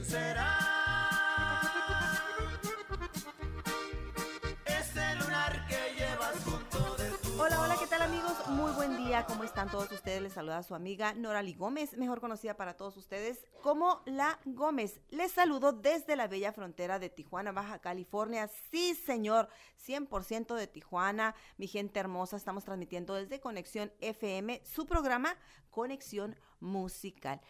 quién será. Ese lunar que llevas junto de tu Hola, hola, ¿qué tal amigos? Muy buen día, ¿cómo están todos ustedes? Les saluda su amiga Norali Gómez, mejor conocida para todos ustedes como La Gómez. Les saludo desde la bella frontera de Tijuana, Baja California. Sí, señor, 100% de Tijuana. Mi gente hermosa, estamos transmitiendo desde Conexión FM, su programa Conexión Musical.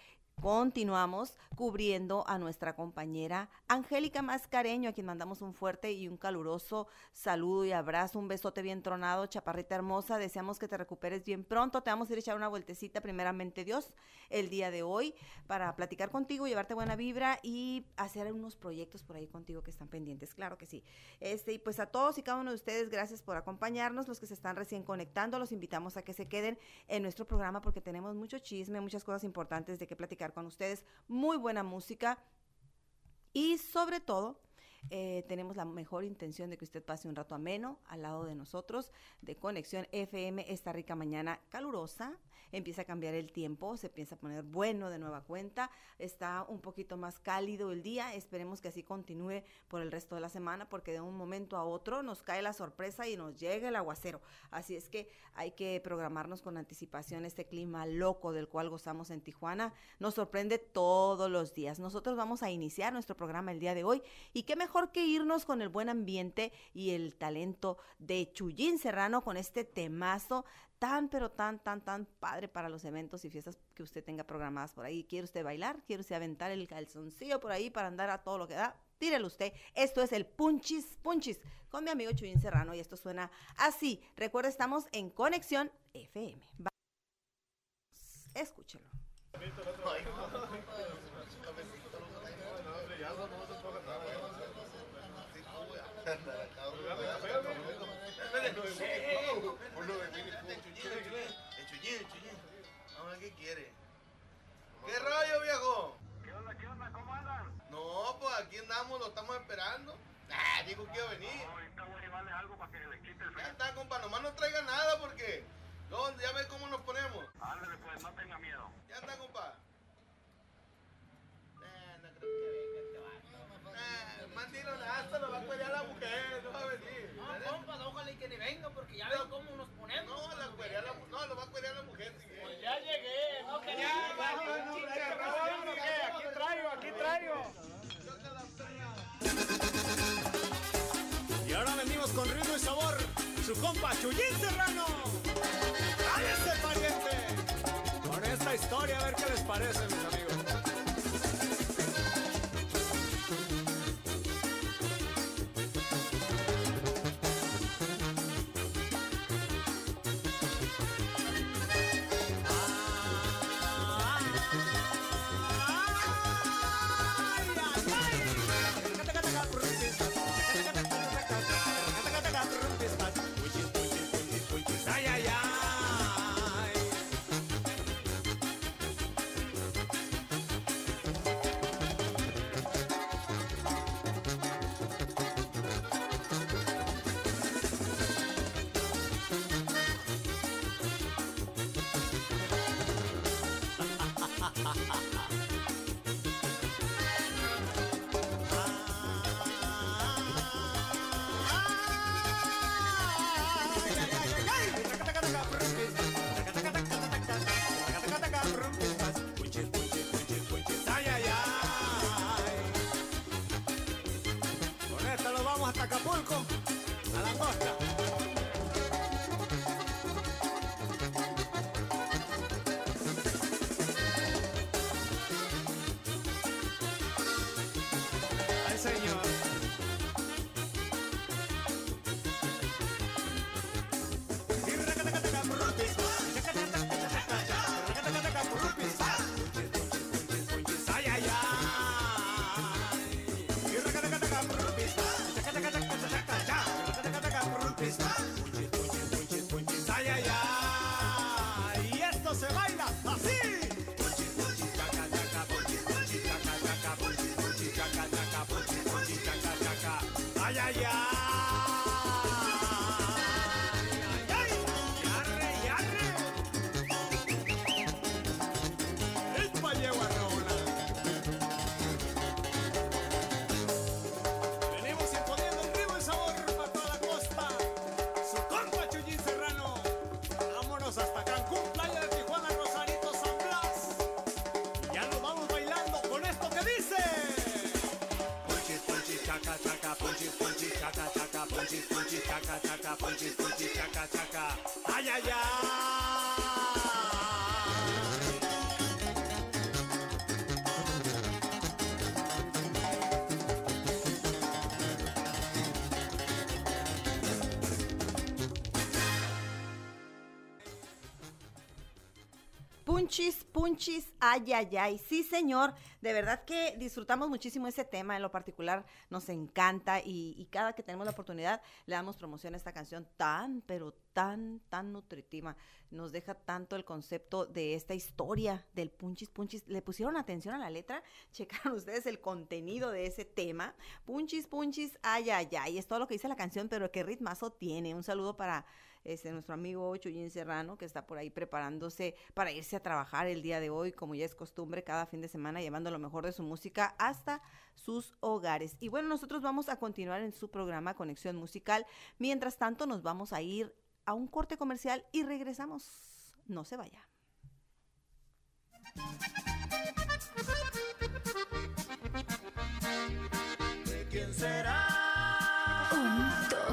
Continuamos cubriendo a nuestra compañera Angélica Mascareño, a quien mandamos un fuerte y un caluroso saludo y abrazo, un besote bien tronado, chaparrita hermosa. Deseamos que te recuperes bien pronto. Te vamos a ir a echar una vueltecita, primeramente Dios, el día de hoy, para platicar contigo, llevarte buena vibra y hacer unos proyectos por ahí contigo que están pendientes. Claro que sí. Este, y pues a todos y cada uno de ustedes, gracias por acompañarnos. Los que se están recién conectando, los invitamos a que se queden en nuestro programa porque tenemos mucho chisme, muchas cosas importantes de qué platicar con ustedes, muy buena música y sobre todo eh, tenemos la mejor intención de que usted pase un rato ameno al lado de nosotros de Conexión FM esta rica mañana calurosa. Empieza a cambiar el tiempo, se empieza a poner bueno de nueva cuenta, está un poquito más cálido el día. Esperemos que así continúe por el resto de la semana porque de un momento a otro nos cae la sorpresa y nos llega el aguacero. Así es que hay que programarnos con anticipación este clima loco del cual gozamos en Tijuana. Nos sorprende todos los días. Nosotros vamos a iniciar nuestro programa el día de hoy y qué mejor que irnos con el buen ambiente y el talento de Chuyín Serrano con este temazo tan, pero tan, tan, tan padre para los eventos y fiestas que usted tenga programadas por ahí. ¿Quiere usted bailar? ¿Quiere usted aventar el calzoncillo por ahí para andar a todo lo que da? Tírelo usted. Esto es el Punchis Punchis con mi amigo Chuyín Serrano y esto suena así. Recuerda, estamos en Conexión FM. Escúchelo. ¿Qué quiere? ¿Qué rollo, viejo? ¿Qué onda, qué onda? ¿Cómo andan? No, pues aquí andamos, lo estamos esperando. Ah, dijo que iba a venir. Ahorita voy a llevarles algo para que le quite el Ya frío. está, compa, nomás no traiga nada porque... ¿Dónde? Ya ve cómo nos ponemos. Ándale, pues, no tenga miedo. Ya está, compa. Eh, no creo que venga este vato. Nada, lo va a cuerear la mujer, no va a venir. No, compa, ojalá y que ni venga porque ya veo cómo nos ponemos. No, la cuerea la, mu- no, lo va a cuerear la mujer. si. Ya llegué, no quería Aquí traigo, aquí traigo. Y ahora venimos con ritmo y sabor, su compa Chuyín Serrano. ¡Cállese, pariente! Con esta historia, a ver qué les parece, mis amigos. Punchis, punchis, ay, ay, ay. Sí, señor. De verdad que disfrutamos muchísimo ese tema. En lo particular nos encanta y, cada que tenemos la oportunidad le damos promoción a esta canción tan, pero tan, tan nutritiva. Nos deja tanto el concepto de esta historia del punchis, punchis. ¿Le pusieron atención a la letra? Checaron ustedes el contenido de ese tema. Punchis, punchis, ay, ay, ay. Es todo lo que dice la canción, pero qué ritmazo tiene. Un saludo para este, nuestro amigo Chuyín Serrano, que está por ahí preparándose para irse a trabajar el día de hoy, como ya es costumbre, cada fin de semana, llevando lo mejor de su música hasta sus hogares. Y bueno, nosotros vamos a continuar en su programa Conexión Musical. Mientras tanto, nos vamos a ir a un corte comercial y regresamos. No se vaya. ¿De quién será?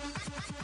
Ha ha ha!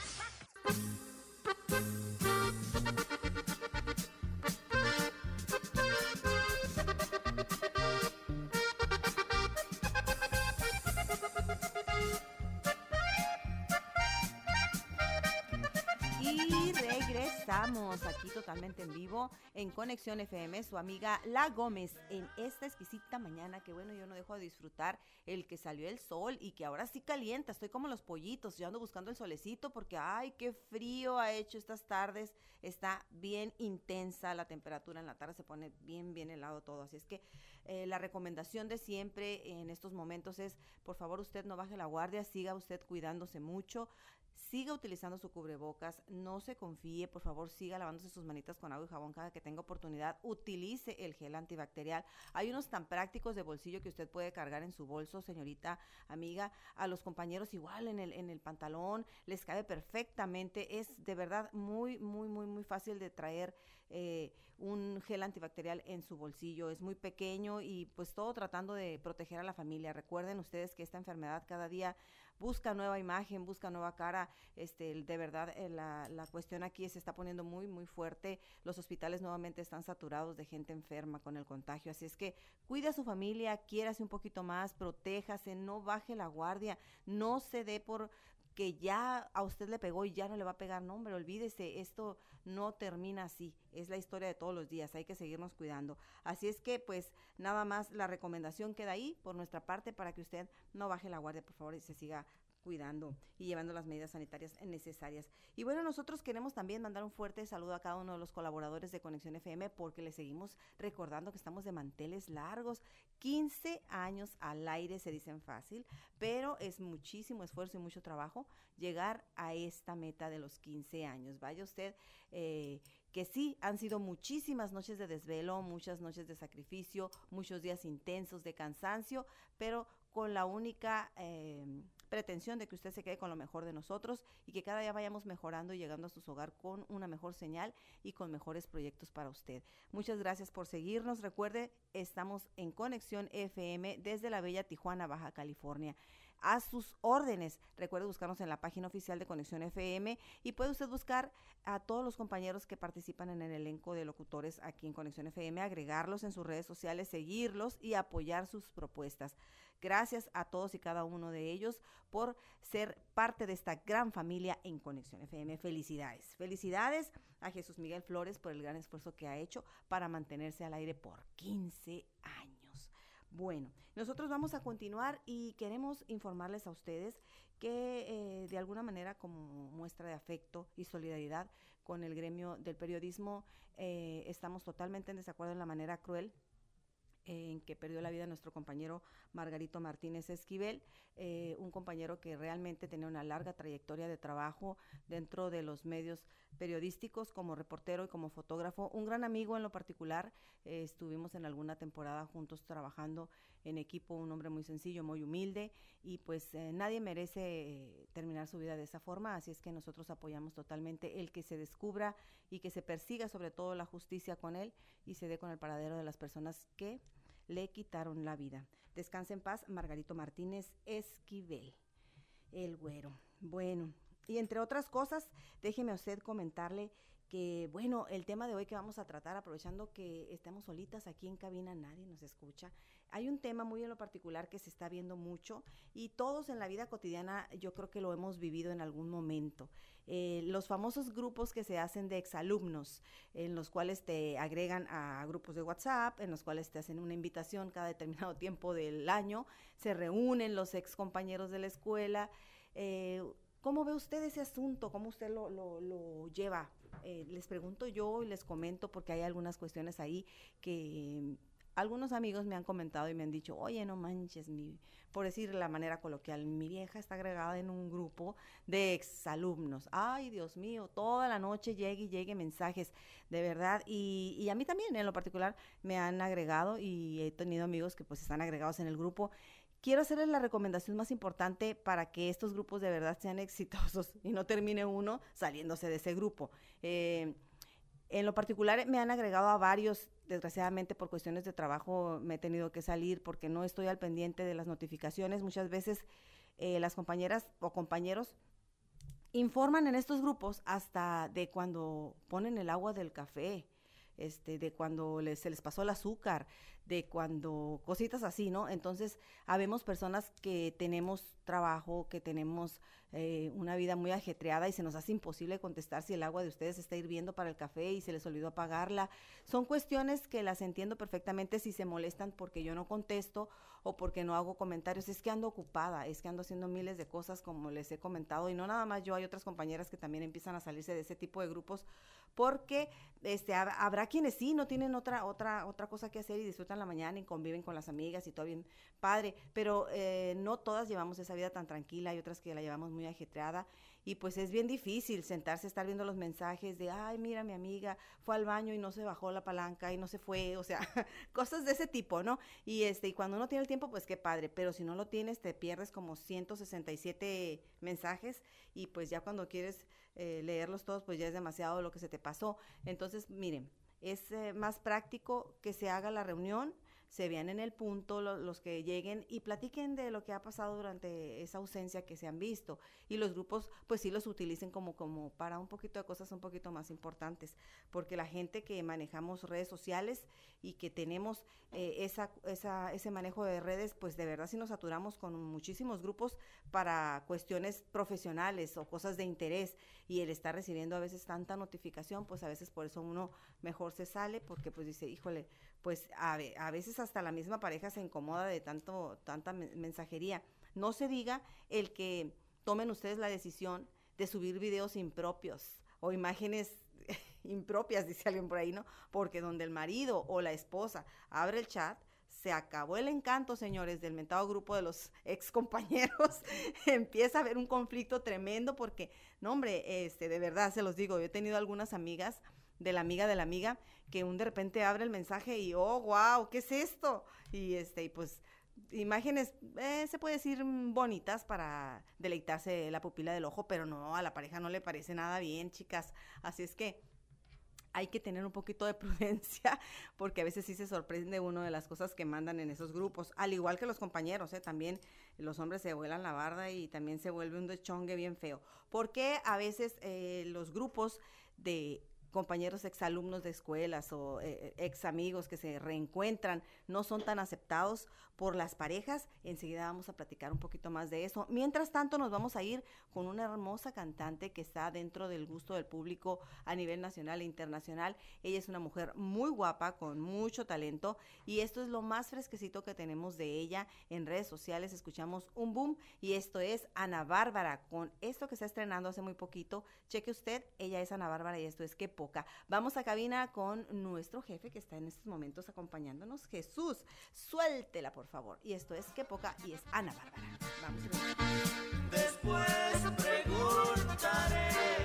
Totalmente en vivo en Conexión FM, su amiga La Gómez, en esta exquisita mañana que bueno, yo no dejo de disfrutar el que salió el sol y que ahora sí calienta, estoy como los pollitos, yo ando buscando el solecito porque ay, qué frío ha hecho estas tardes, está bien intensa la temperatura en la tarde, se pone bien, bien helado todo, así es que eh, la recomendación de siempre en estos momentos es, por favor, usted no baje la guardia, siga usted cuidándose mucho, siga utilizando su cubrebocas, no se confíe, por favor, siga lavándose sus manitas con agua y jabón cada que tenga oportunidad, utilice el gel antibacterial. Hay unos tan prácticos de bolsillo que usted puede cargar en su bolso, señorita amiga, a los compañeros igual en el, en el pantalón, les cabe perfectamente, es de verdad muy, muy, muy, muy fácil de traer eh, un gel antibacterial en su bolsillo, es muy pequeño y pues todo tratando de proteger a la familia. Recuerden ustedes que esta enfermedad cada día busca nueva imagen, busca nueva cara. Este, de verdad, eh, la, la cuestión aquí se está poniendo muy, muy fuerte. Los hospitales nuevamente están saturados de gente enferma con el contagio. Así es que cuide a su familia, quiérase un poquito más, protéjase, no baje la guardia, no se dé por que ya a usted le pegó y ya no le va a pegar, no, hombre, olvídese, esto no termina así, es la historia de todos los días, hay que seguirnos cuidando. Así es que, pues, nada más la recomendación queda ahí por nuestra parte para que usted no baje la guardia, por favor, y se siga cuidando y llevando las medidas sanitarias necesarias. Y bueno, nosotros queremos también mandar un fuerte saludo a cada uno de los colaboradores de Conexión FM porque les seguimos recordando que estamos de manteles largos. 15 años al aire se dicen fácil, pero es muchísimo esfuerzo y mucho trabajo llegar a esta meta de los 15 años. Vaya usted, eh, que sí, han sido muchísimas noches de desvelo, muchas noches de sacrificio, muchos días intensos de cansancio, pero con la única eh, pretensión de que usted se quede con lo mejor de nosotros y que cada día vayamos mejorando y llegando a sus hogar con una mejor señal y con mejores proyectos para usted. Muchas gracias por seguirnos. Recuerde, estamos en Conexión FM desde la bella Tijuana, Baja California a sus órdenes. Recuerde buscarnos en la página oficial de Conexión FM y puede usted buscar a todos los compañeros que participan en el elenco de locutores aquí en Conexión FM, agregarlos en sus redes sociales, seguirlos y apoyar sus propuestas. Gracias a todos y cada uno de ellos por ser parte de esta gran familia en Conexión FM. Felicidades. Felicidades a Jesús Miguel Flores por el gran esfuerzo que ha hecho para mantenerse al aire por 15 años. Bueno, nosotros vamos a continuar y queremos informarles a ustedes que eh, de alguna manera como muestra de afecto y solidaridad con el gremio del periodismo eh, estamos totalmente en desacuerdo en la manera cruel en que perdió la vida nuestro compañero Margarito Martínez Esquivel, eh, un compañero que realmente tenía una larga trayectoria de trabajo dentro de los medios periodísticos como reportero y como fotógrafo, un gran amigo en lo particular, eh, estuvimos en alguna temporada juntos trabajando en equipo, un hombre muy sencillo, muy humilde y pues eh, nadie merece eh, terminar su vida de esa forma, así es que nosotros apoyamos totalmente el que se descubra y que se persiga sobre todo la justicia con él y se dé con el paradero de las personas que le quitaron la vida. Descanse en paz, Margarito Martínez Esquivel, el güero. Bueno, y entre otras cosas, déjeme usted comentarle que, bueno, el tema de hoy que vamos a tratar, aprovechando que estamos solitas aquí en cabina, nadie nos escucha, hay un tema muy en lo particular que se está viendo mucho y todos en la vida cotidiana yo creo que lo hemos vivido en algún momento. Eh, los famosos grupos que se hacen de exalumnos, en los cuales te agregan a grupos de WhatsApp, en los cuales te hacen una invitación cada determinado tiempo del año, se reúnen los ex compañeros de la escuela. Eh, ¿Cómo ve usted ese asunto? ¿Cómo usted lo, lo, lleva? Eh, les pregunto yo y les comento porque hay algunas cuestiones ahí que algunos amigos me han comentado y me han dicho, oye, no manches, mi, por decir la manera coloquial, mi vieja está agregada en un grupo de exalumnos. Ay, Dios mío, toda la noche llegue y llegue mensajes, de verdad. Y, a mí también, en lo particular, me han agregado y he tenido amigos que pues están agregados en el grupo quiero hacerles la recomendación más importante para que estos grupos de verdad sean exitosos y no termine uno saliéndose de ese grupo. Eh, en lo particular me han agregado a varios, desgraciadamente por cuestiones de trabajo me he tenido que salir porque no estoy al pendiente de las notificaciones. Muchas veces eh, las compañeras o compañeros informan en estos grupos hasta de cuando ponen el agua del café, este, de cuando les, se les pasó el azúcar, de cuando cositas así, ¿no? Entonces, habemos personas que tenemos trabajo, que tenemos eh, una vida muy ajetreada y se nos hace imposible contestar si el agua de ustedes está hirviendo para el café y se les olvidó apagarla. Son cuestiones que las entiendo perfectamente si se molestan porque yo no contesto o porque no hago comentarios. Es que ando ocupada, es que ando haciendo miles de cosas como les he comentado y no nada más yo, hay otras compañeras que también empiezan a salirse de ese tipo de grupos porque este habrá quienes sí no tienen otra otra otra cosa que hacer y disfrutan la mañana y conviven con las amigas y todo bien padre, pero eh, no todas llevamos esa vida tan tranquila, hay otras que la llevamos muy ajetreada y pues es bien difícil sentarse, estar viendo los mensajes de, ay, mira, mi amiga fue al baño y no se bajó la palanca y no se fue, o sea, cosas de ese tipo, ¿no? Y este, y cuando uno tiene el tiempo, pues qué padre, pero si no lo tienes, te pierdes como 167 mensajes y pues ya cuando quieres eh, leerlos todos, pues ya es demasiado lo que se te pasó. Entonces, miren, es eh, más práctico que se haga la reunión se vean en el punto los que lleguen y platiquen de lo que ha pasado durante esa ausencia que se han visto. Y los grupos pues sí los utilicen como como para un poquito de cosas un poquito más importantes porque la gente que manejamos redes sociales y que tenemos eh, esa, esa, ese manejo de redes pues de verdad sí nos saturamos con muchísimos grupos para cuestiones profesionales o cosas de interés. Y el estar recibiendo a veces tanta notificación pues a veces por eso uno mejor se sale porque pues dice híjole pues a, veces hasta la misma pareja se incomoda de tanto, tanta mensajería. No se diga el que tomen ustedes la decisión de subir videos impropios o imágenes impropias, dice alguien por ahí, ¿no? Porque donde el marido o la esposa abre el chat, se acabó el encanto, señores, del mentado grupo de los ex compañeros. Empieza a haber un conflicto tremendo porque, no, hombre, este, de verdad se los digo, yo he tenido algunas amigas de la amiga de la amiga que un de repente abre el mensaje y oh wow qué es esto y este y pues imágenes eh, se puede decir bonitas para deleitarse la pupila del ojo pero no a la pareja no le parece nada bien chicas así es que hay que tener un poquito de prudencia porque a veces sí se sorprende uno de las cosas que mandan en esos grupos, al igual que los compañeros, ¿eh? también los hombres se vuelan la barda y también se vuelve un deschongue bien feo. Porque a veces eh, los grupos de compañeros exalumnos de escuelas o eh, ex amigos que se reencuentran no son tan aceptados por las parejas. Enseguida vamos a platicar un poquito más de eso. Mientras tanto, nos vamos a ir con una hermosa cantante que está dentro del gusto del público a nivel nacional e internacional. Ella es una mujer muy guapa, con mucho talento y esto es lo más fresquecito que tenemos de ella en redes sociales. Escuchamos un boom y esto es Ana Bárbara con esto que está estrenando hace muy poquito. Cheque usted, ella es Ana Bárbara y esto es que Vamos a cabina con nuestro jefe que está en estos momentos acompañándonos, Jesús. Suéltela, por favor. Y esto es Qué Poca y es Ana Bárbara. Vamos Después preguntaré.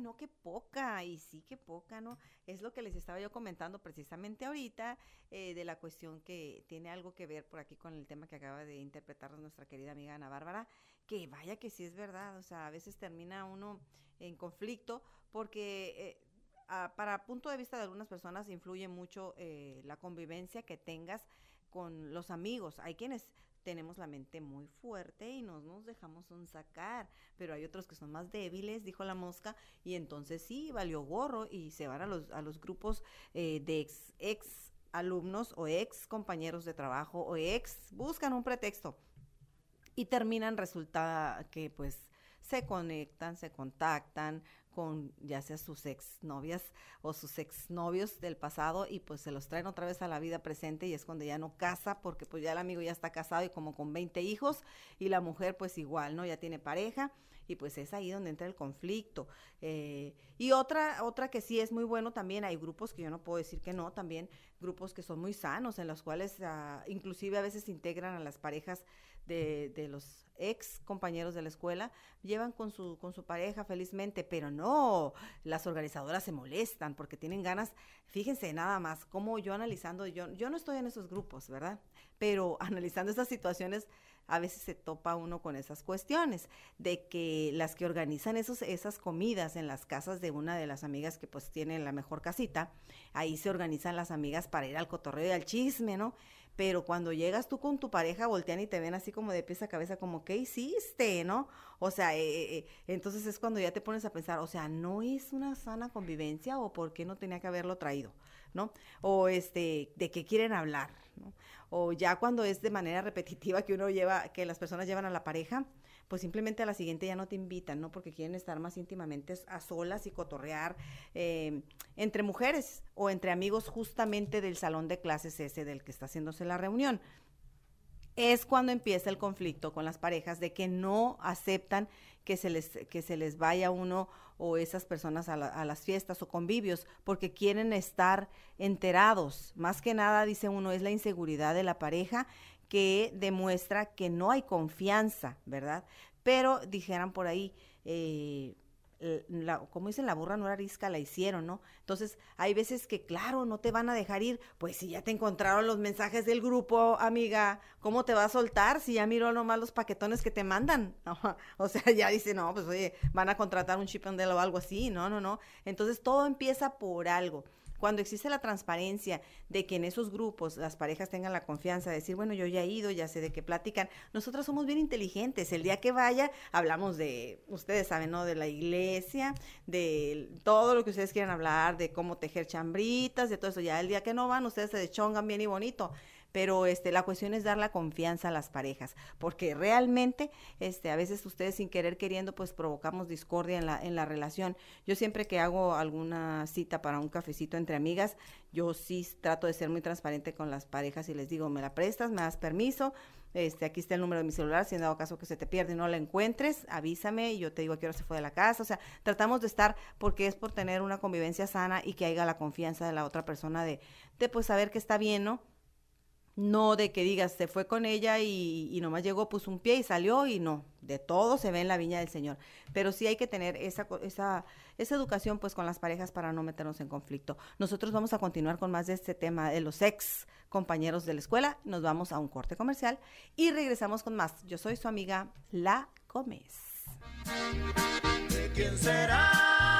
No, qué poca. Y sí, qué poca, ¿no? Es lo que les estaba yo comentando precisamente ahorita eh, de la cuestión que tiene algo que ver por aquí con el tema que acaba de interpretar nuestra querida amiga Ana Bárbara. Que vaya que sí es verdad. O sea, a veces termina uno en conflicto porque... eh, ah, para punto de vista de algunas personas influye mucho eh, la convivencia que tengas con los amigos. Hay quienes tenemos la mente muy fuerte y no nos dejamos sacar, pero hay otros que son más débiles, dijo la mosca, y entonces sí, valió gorro y se van a los, a los grupos eh, de ex, ex alumnos o ex compañeros de trabajo o ex, buscan un pretexto y terminan, resulta que pues se conectan, se contactan con ya sea sus exnovias o sus exnovios del pasado y pues se los traen otra vez a la vida presente y es cuando ya no casa porque pues ya el amigo ya está casado y como con 20 hijos y la mujer pues igual, ¿no? Ya tiene pareja y pues es ahí donde entra el conflicto. Eh, y otra, otra que sí es muy bueno también, hay grupos que yo no puedo decir que no, también grupos que son muy sanos, en los cuales ah, inclusive a veces integran a las parejas de, los ex compañeros de la escuela, llevan con su, con su pareja felizmente, pero no, las organizadoras se molestan porque tienen ganas, fíjense nada más, como yo analizando, yo, yo no estoy en esos grupos, ¿verdad? Pero analizando esas situaciones, a veces se topa uno con esas cuestiones, de que las que organizan esos, esas comidas en las casas de una de las amigas que pues tiene la mejor casita, ahí se organizan las amigas para ir al cotorreo y al chisme, ¿no? Pero cuando llegas tú con tu pareja, voltean y te ven así como de pies a cabeza, como, ¿qué hiciste, no? O sea, eh, eh, entonces es cuando ya te pones a pensar, o sea, ¿no es una sana convivencia o por qué no tenía que haberlo traído, no? O este, ¿de qué quieren hablar, no? O ya cuando es de manera repetitiva que uno lleva, que las personas llevan a la pareja, pues simplemente a la siguiente ya no te invitan, ¿no? Porque quieren estar más íntimamente a solas y cotorrear eh, entre mujeres o entre amigos justamente del salón de clases ese del que está haciéndose la reunión. Es cuando empieza el conflicto con las parejas de que no aceptan que se les, que se les vaya uno o esas personas a, la- a las fiestas o convivios porque quieren estar enterados. Más que nada, dice uno, es la inseguridad de la pareja que demuestra que no hay confianza, ¿verdad? Pero dijeran por ahí, eh, como dicen, la burra no era arisca, la hicieron, ¿no? Entonces, hay veces que, claro, no te van a dejar ir, pues si ya te encontraron los mensajes del grupo, amiga, ¿cómo te va a soltar si ya miró nomás los paquetones que te mandan? Ajá, O sea, ya dice, no, pues oye, van a contratar un chip and o algo así, no, no, no. Entonces, todo empieza por algo. Cuando existe la transparencia de que en esos grupos las parejas tengan la confianza de decir, bueno, yo ya he ido, ya sé de qué platican, nosotros somos bien inteligentes. El día que vaya, hablamos de, ustedes saben, ¿no? De la iglesia, de todo lo que ustedes quieran hablar, de cómo tejer chambritas, de todo eso. Ya el día que no van, ustedes se deschongan bien y bonito. Pero este, la cuestión es dar la confianza a las parejas, porque realmente este, a veces ustedes sin querer queriendo pues provocamos discordia en la, en la relación. Yo siempre que hago alguna cita para un cafecito entre amigas, yo sí trato de ser muy transparente con las parejas y les digo, me la prestas, me das permiso, este, aquí está el número de mi celular, si en dado caso que se te pierde y no la encuentres, avísame y yo te digo a qué hora se fue de la casa. O sea, tratamos de estar porque es por tener una convivencia sana y que haya la confianza de la otra persona de, de pues saber que está bien, ¿no? No de que digas, se fue con ella y, nomás llegó, puso un pie y salió y no, de todo se ve en la viña del Señor. Pero sí hay que tener esa, esa, esa educación pues con las parejas para no meternos en conflicto. Nosotros vamos a continuar con más de este tema de los ex compañeros de la escuela. Nos vamos a un corte comercial y regresamos con más. Yo soy su amiga La Gómez. ¿De quién será?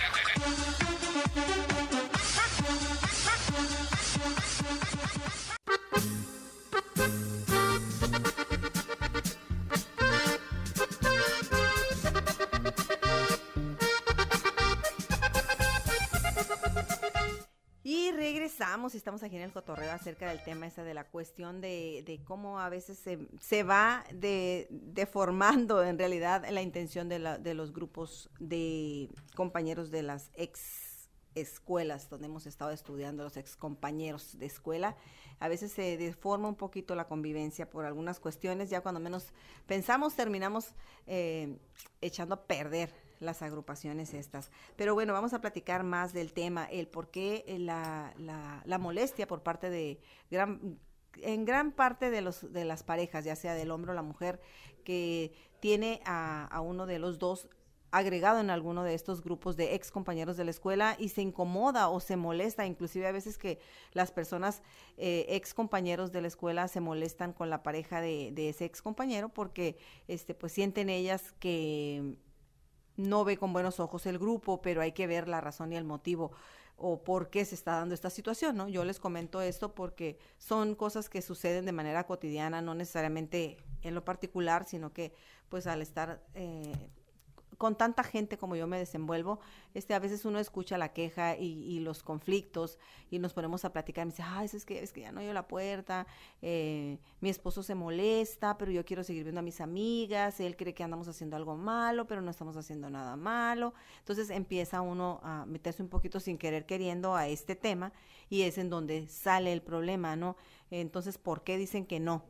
Y estamos aquí en el cotorreo acerca del tema ese de la cuestión de, de cómo a veces se, se va de, deformando en realidad la intención de, la- de los grupos de compañeros de las ex escuelas donde hemos estado estudiando, los ex compañeros de escuela. A veces se deforma un poquito la convivencia por algunas cuestiones, ya cuando menos pensamos terminamos eh, echando a perder las agrupaciones estas. Pero bueno, vamos a platicar más del tema, el por qué eh, la, la, la molestia por parte de gran en gran parte de los de las parejas, ya sea del hombre o la mujer, que tiene a, uno de los dos agregado en alguno de estos grupos de ex compañeros de la escuela y se incomoda o se molesta, inclusive a veces que las personas eh, ex compañeros de la escuela se molestan con la pareja de, de ese ex compañero porque este pues sienten ellas que no ve con buenos ojos el grupo, pero hay que ver la razón y el motivo o por qué se está dando esta situación, ¿no? Yo les comento esto porque son cosas que suceden de manera cotidiana, no necesariamente en lo particular, sino que pues al estar eh, con tanta gente como yo me desenvuelvo, este, a veces uno escucha la queja y, y los conflictos y nos ponemos a platicar. Me dice, ay, es que, es que ya no oyo la puerta, eh, mi esposo se molesta, pero yo quiero seguir viendo a mis amigas, él cree que andamos haciendo algo malo, pero no estamos haciendo nada malo. Entonces empieza uno a meterse un poquito sin querer queriendo a este tema y es en donde sale el problema, ¿no? Entonces, ¿por qué dicen que no?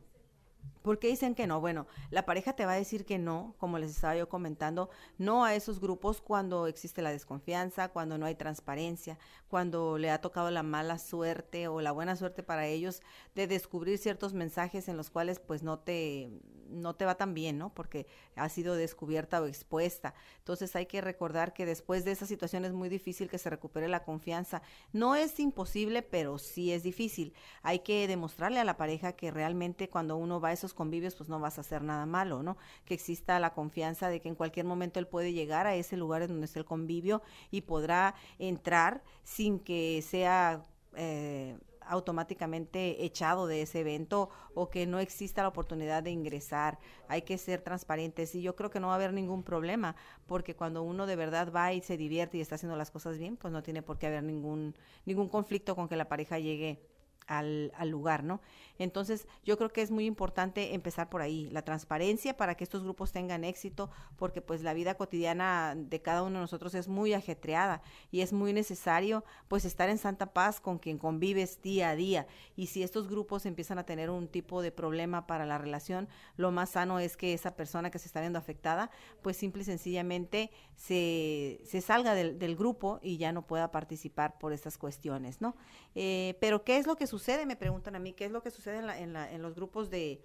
¿Por qué dicen que no? Bueno, la pareja te va a decir que no, como les estaba yo comentando, no a esos grupos cuando existe la desconfianza, cuando no hay transparencia, cuando le ha tocado la mala suerte o la buena suerte para ellos de descubrir ciertos mensajes en los cuales pues no te no te va tan bien, ¿no? Porque ha sido descubierta o expuesta. Entonces hay que recordar que después de esa situación es muy difícil que se recupere la confianza. No es imposible, pero sí es difícil. Hay que demostrarle a la pareja que realmente cuando uno va a esos convivios, pues no vas a hacer nada malo, ¿no? Que exista la confianza de que en cualquier momento él puede llegar a ese lugar en donde está el convivio y podrá entrar sin que sea... Eh, automáticamente echado de ese evento o que no exista la oportunidad de ingresar. Hay que ser transparentes y yo creo que no va a haber ningún problema porque cuando uno de verdad va y se divierte y está haciendo las cosas bien, pues no tiene por qué haber ningún, ningún conflicto con que la pareja llegue al, lugar, ¿no? Entonces, yo creo que es muy importante empezar por ahí, la transparencia para que estos grupos tengan éxito, porque pues la vida cotidiana de cada uno de nosotros es muy ajetreada y es muy necesario pues estar en santa paz con quien convives día a día. Y si estos grupos empiezan a tener un tipo de problema para la relación, lo más sano es que esa persona que se está viendo afectada, pues simple y sencillamente se, se salga del, del grupo y ya no pueda participar por estas cuestiones, ¿no? Eh, pero ¿qué es lo que sucede? Me preguntan a mí, ¿qué es lo que sucede en, los grupos de,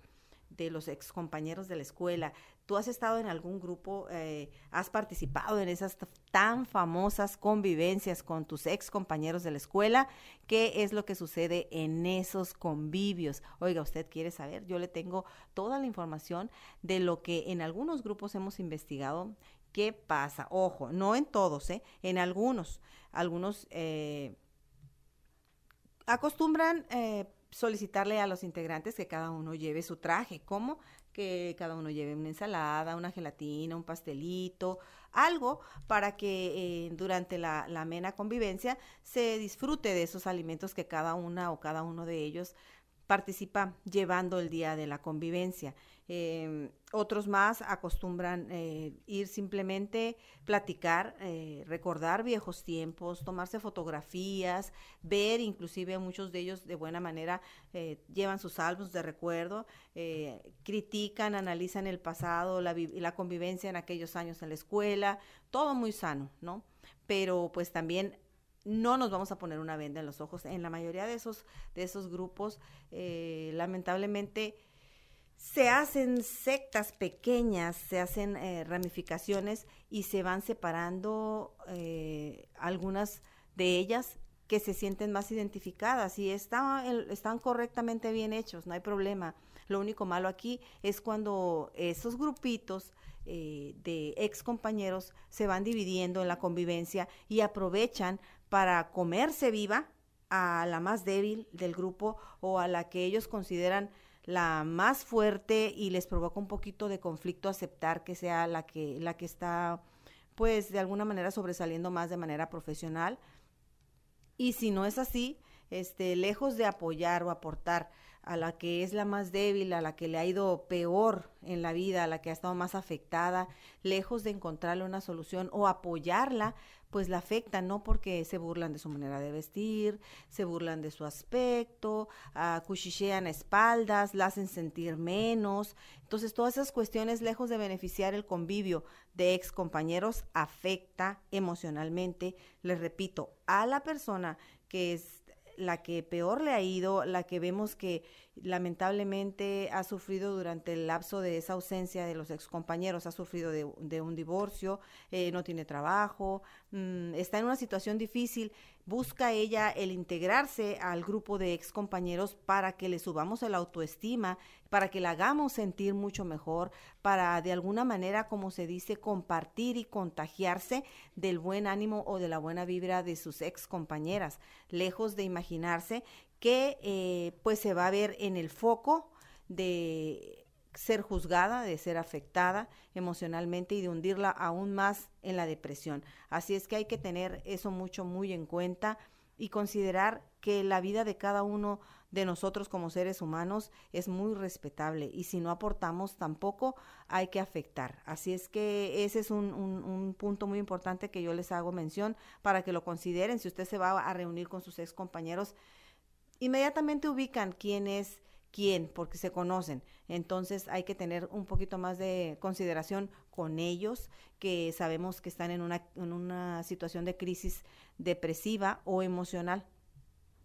de los ex compañeros de la escuela? ¿Tú has estado en algún grupo, eh, has participado en esas tan famosas convivencias con tus ex compañeros de la escuela? ¿Qué es lo que sucede en esos convivios? Oiga, usted quiere saber, yo le tengo toda la información de lo que en algunos grupos hemos investigado. ¿Qué pasa? Ojo, no en todos, ¿eh? En algunos, algunos... Eh, acostumbran eh, solicitarle a los integrantes que cada uno lleve su traje, como que cada uno lleve una ensalada, una gelatina, un pastelito, algo para que eh, durante la, la amena convivencia se disfrute de esos alimentos que cada una o cada uno de ellos participa llevando el día de la convivencia. Eh, otros más acostumbran eh, ir simplemente platicar, eh, recordar viejos tiempos, tomarse fotografías, ver, inclusive muchos de ellos de buena manera llevan sus álbumes de recuerdo, critican, analizan el pasado, la, la convivencia en aquellos años en la escuela, todo muy sano, ¿no? Pero pues también no nos vamos a poner una venda en los ojos. En la mayoría de esos, de esos grupos, eh, lamentablemente, se hacen sectas pequeñas, se hacen eh, ramificaciones y se van separando eh, algunas de ellas que se sienten más identificadas y está, están correctamente bien hechos, no hay problema. Lo único malo aquí es cuando esos grupitos eh, de ex compañeros se van dividiendo en la convivencia y aprovechan para comerse viva a la más débil del grupo o a la que ellos consideran la más fuerte y les provoca un poquito de conflicto aceptar que sea la que la que está pues de alguna manera sobresaliendo más de manera profesional. Y si no es así este lejos de apoyar o aportar a la que es la más débil, a la que le ha ido peor en la vida, a la que ha estado más afectada, lejos de encontrarle una solución o apoyarla, pues la afectan, no porque se burlan de su manera de vestir, se burlan de su aspecto, uh, cuchichean espaldas, la hacen sentir menos. Entonces, todas esas cuestiones, lejos de beneficiar el convivio de ex compañeros, afecta emocionalmente, les repito, a la persona que es la que peor le ha ido, la que vemos que lamentablemente ha sufrido durante el lapso de esa ausencia de los excompañeros, ha sufrido de, un divorcio, eh, no tiene trabajo, mmm, está en una situación difícil, busca ella el integrarse al grupo de excompañeros para que le subamos el autoestima, para que la hagamos sentir mucho mejor, para de alguna manera, como se dice, compartir y contagiarse del buen ánimo o de la buena vibra de sus ex compañeras, lejos de imaginarse que eh, pues se va a ver en el foco de ser juzgada, de ser afectada emocionalmente y de hundirla aún más en la depresión. Así es que hay que tener eso mucho, muy en cuenta y considerar que la vida de cada uno de nosotros como seres humanos es muy respetable y si no aportamos tampoco hay que afectar. Así es que ese es un, un, un, punto muy importante que yo les hago mención para que lo consideren. Si usted se va a reunir con sus ex compañeros, inmediatamente ubican quién es quién, porque se conocen. Entonces hay que tener un poquito más de consideración con ellos, que sabemos que están en una, en una situación de crisis depresiva o emocional.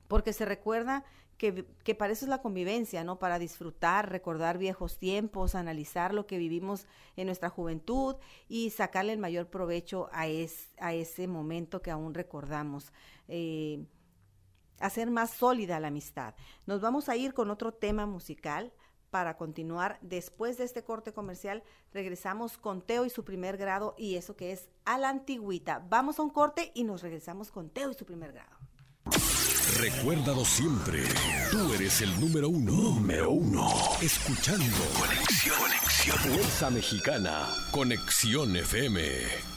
Porque se recuerda que, que, para eso es la convivencia, ¿no? Para disfrutar, recordar viejos tiempos, analizar lo que vivimos en nuestra juventud y sacarle el mayor provecho a, es, a ese momento que aún recordamos. Eh, hacer más sólida la amistad. Nos vamos a ir con otro tema musical para continuar. Después de este corte comercial, regresamos con Teo y su primer grado y eso que es a la antigüita. Vamos a un corte y nos regresamos con Teo y su primer grado. Recuérdalo siempre. Tú eres el número uno. Número uno. Escuchando. Conexión. Conexión. Fuerza Mexicana. Conexión FM.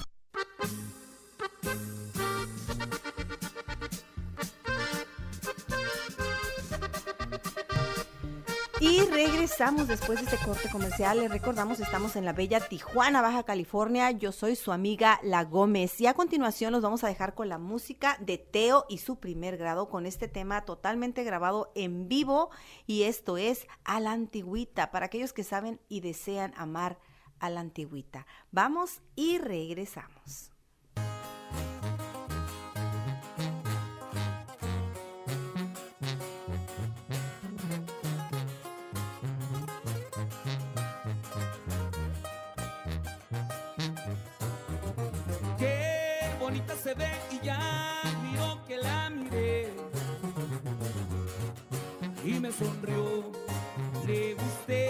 Regresamos después de este corte comercial. Les recordamos, estamos en la bella Tijuana, Baja California. Yo soy su amiga La Gómez. Y a continuación los vamos a dejar con la música de Teo y su primer grado con este tema totalmente grabado en vivo. Y esto es A la Antigüita, para aquellos que saben y desean amar a la Antigüita. Vamos y regresamos. Sonrió. Le gusté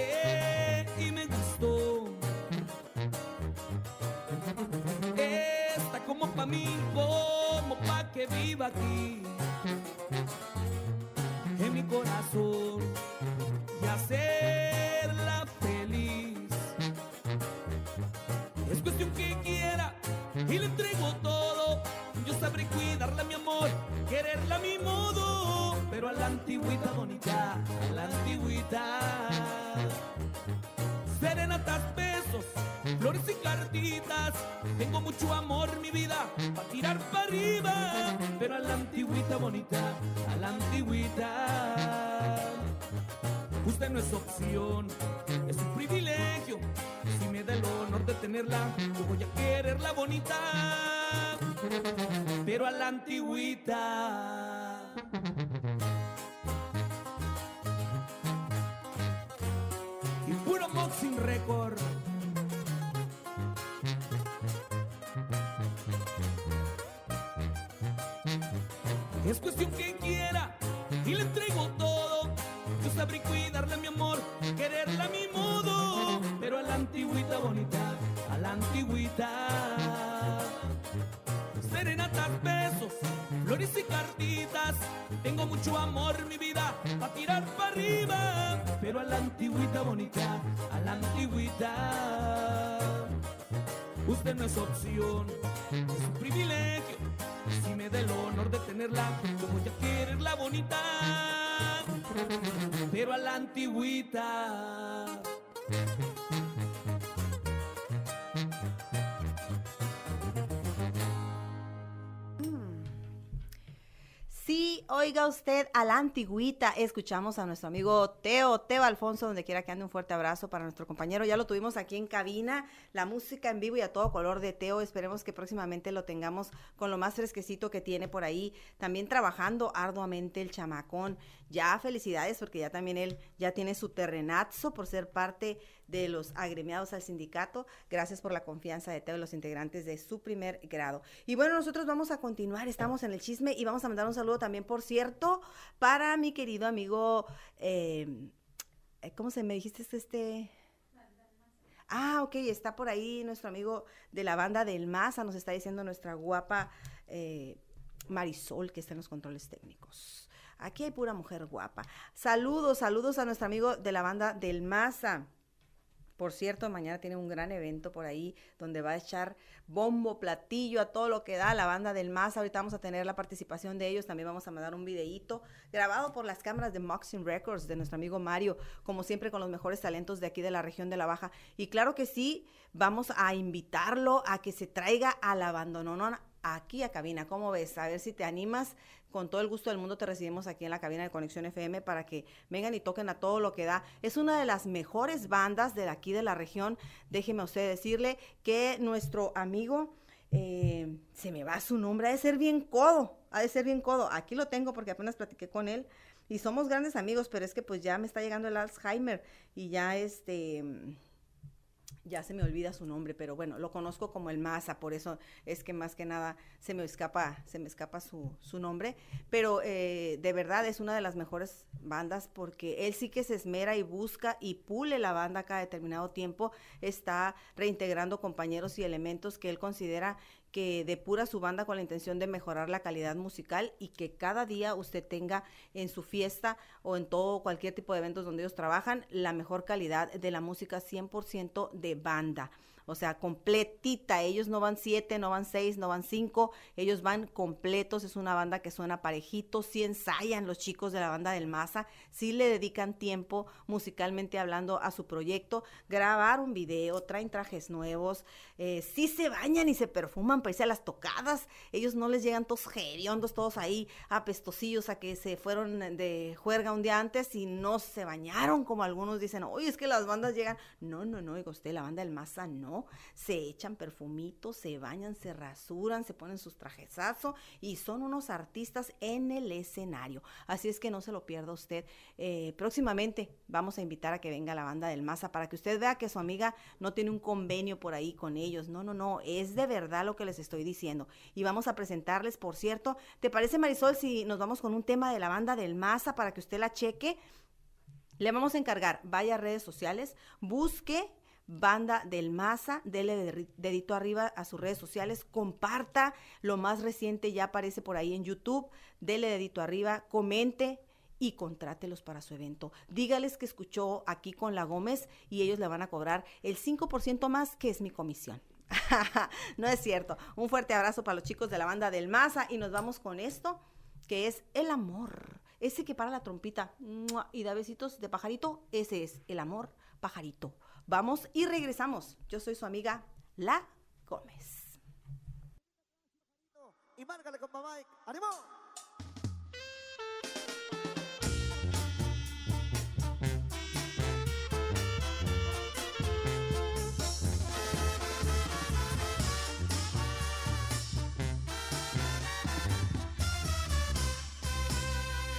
a la antigüita. Usted no es opción, es un privilegio. Si me da el honor de tenerla, yo voy a quererla bonita. Pero a la antigüita. Es oiga usted a la antigüita. Escuchamos a nuestro amigo Teo, Teo Alfonso, donde quiera que ande un fuerte abrazo para nuestro compañero. Ya lo tuvimos aquí en cabina, la música en vivo y a todo color de Teo. Esperemos que próximamente lo tengamos con lo más fresquecito que tiene por ahí. También trabajando arduamente el chamacón. Ya felicidades porque ya también él ya tiene su terrenazo por ser parte de los agremiados al sindicato. Gracias por la confianza de y los integrantes de su primer grado. Y bueno, nosotros vamos a continuar, estamos en el chisme y vamos a mandar un saludo también, por cierto, para mi querido amigo, eh, ¿cómo se me dijiste este? Ah, ok, está por ahí nuestro amigo de la banda del Maza, nos está diciendo nuestra guapa eh, Marisol, que está en los controles técnicos. Aquí hay pura mujer guapa. Saludos, saludos a nuestro amigo de la banda del Maza. Por cierto, mañana tiene un gran evento por ahí donde va a echar bombo, platillo, a todo lo que da la banda del Maza. Ahorita vamos a tener la participación de ellos. También vamos a mandar un videíto grabado por las cámaras de Moxing Records de nuestro amigo Mario, como siempre con los mejores talentos de aquí de la región de La Baja. Y claro que sí, vamos a invitarlo a que se traiga a la aquí a cabina. ¿Cómo ves? A ver si te animas. Con todo el gusto del mundo te recibimos aquí en la cabina de Conexión FM para que vengan y toquen a todo lo que da. Es una de las mejores bandas de aquí de la región. Déjeme usted decirle que nuestro amigo, eh, se me va su nombre, ha de ser bien codo, ha de ser bien codo. Aquí lo tengo porque apenas platiqué con él y somos grandes amigos, pero es que pues ya me está llegando el Alzheimer y ya este ya se me olvida su nombre, pero bueno, lo conozco como el Maza, por eso es que más que nada se me escapa, se me escapa su, su nombre, pero eh, de verdad es una de las mejores bandas porque él sí que se esmera y busca y pule la banda cada determinado tiempo, está reintegrando compañeros y elementos que él considera que depura su banda con la intención de mejorar la calidad musical y que cada día usted tenga en su fiesta o en todo cualquier tipo de eventos donde ellos trabajan la mejor calidad de la música 100% de banda. O sea, completita. Ellos no van siete, no van seis, no van cinco. Ellos van completos. Es una banda que suena parejito. Sí ensayan los chicos de la banda del Maza. Sí le dedican tiempo musicalmente hablando a su proyecto. Grabar un video, traen trajes nuevos. Eh, sí se bañan y se perfuman para irse a las tocadas. Ellos no les llegan todos geriondos, todos ahí apestosillos a que se fueron de juerga un día antes y no se bañaron como algunos dicen. Oye, es que las bandas llegan. No, no, no, digo usted, la banda del Maza no se echan perfumitos, se bañan, se rasuran, se ponen sus trajesazos y son unos artistas en el escenario. Así es que no se lo pierda usted. Eh, próximamente vamos a invitar a que venga la banda del Maza para que usted vea que su amiga no tiene un convenio por ahí con ellos. No, no, no, es de verdad lo que les estoy diciendo. Y vamos a presentarles, por cierto, ¿te parece Marisol si nos vamos con un tema de la banda del Maza para que usted la cheque? Le vamos a encargar, vaya a redes sociales, busque Banda del Maza, dele de- dedito arriba a sus redes sociales, comparta, lo más reciente ya aparece por ahí en YouTube, dele dedito arriba, comente y contrátelos para su evento. Dígales que escuchó aquí con la Gómez y ellos le van a cobrar el 5% más que es mi comisión. no es cierto. Un fuerte abrazo para los chicos de la banda del Maza y nos vamos con esto que es el amor. Ese que para la trompita y da besitos de pajarito, ese es el amor pajarito. Vamos y regresamos. Yo soy su amiga La Gómez. Y márcale, compa Mike. ¡Ánimo!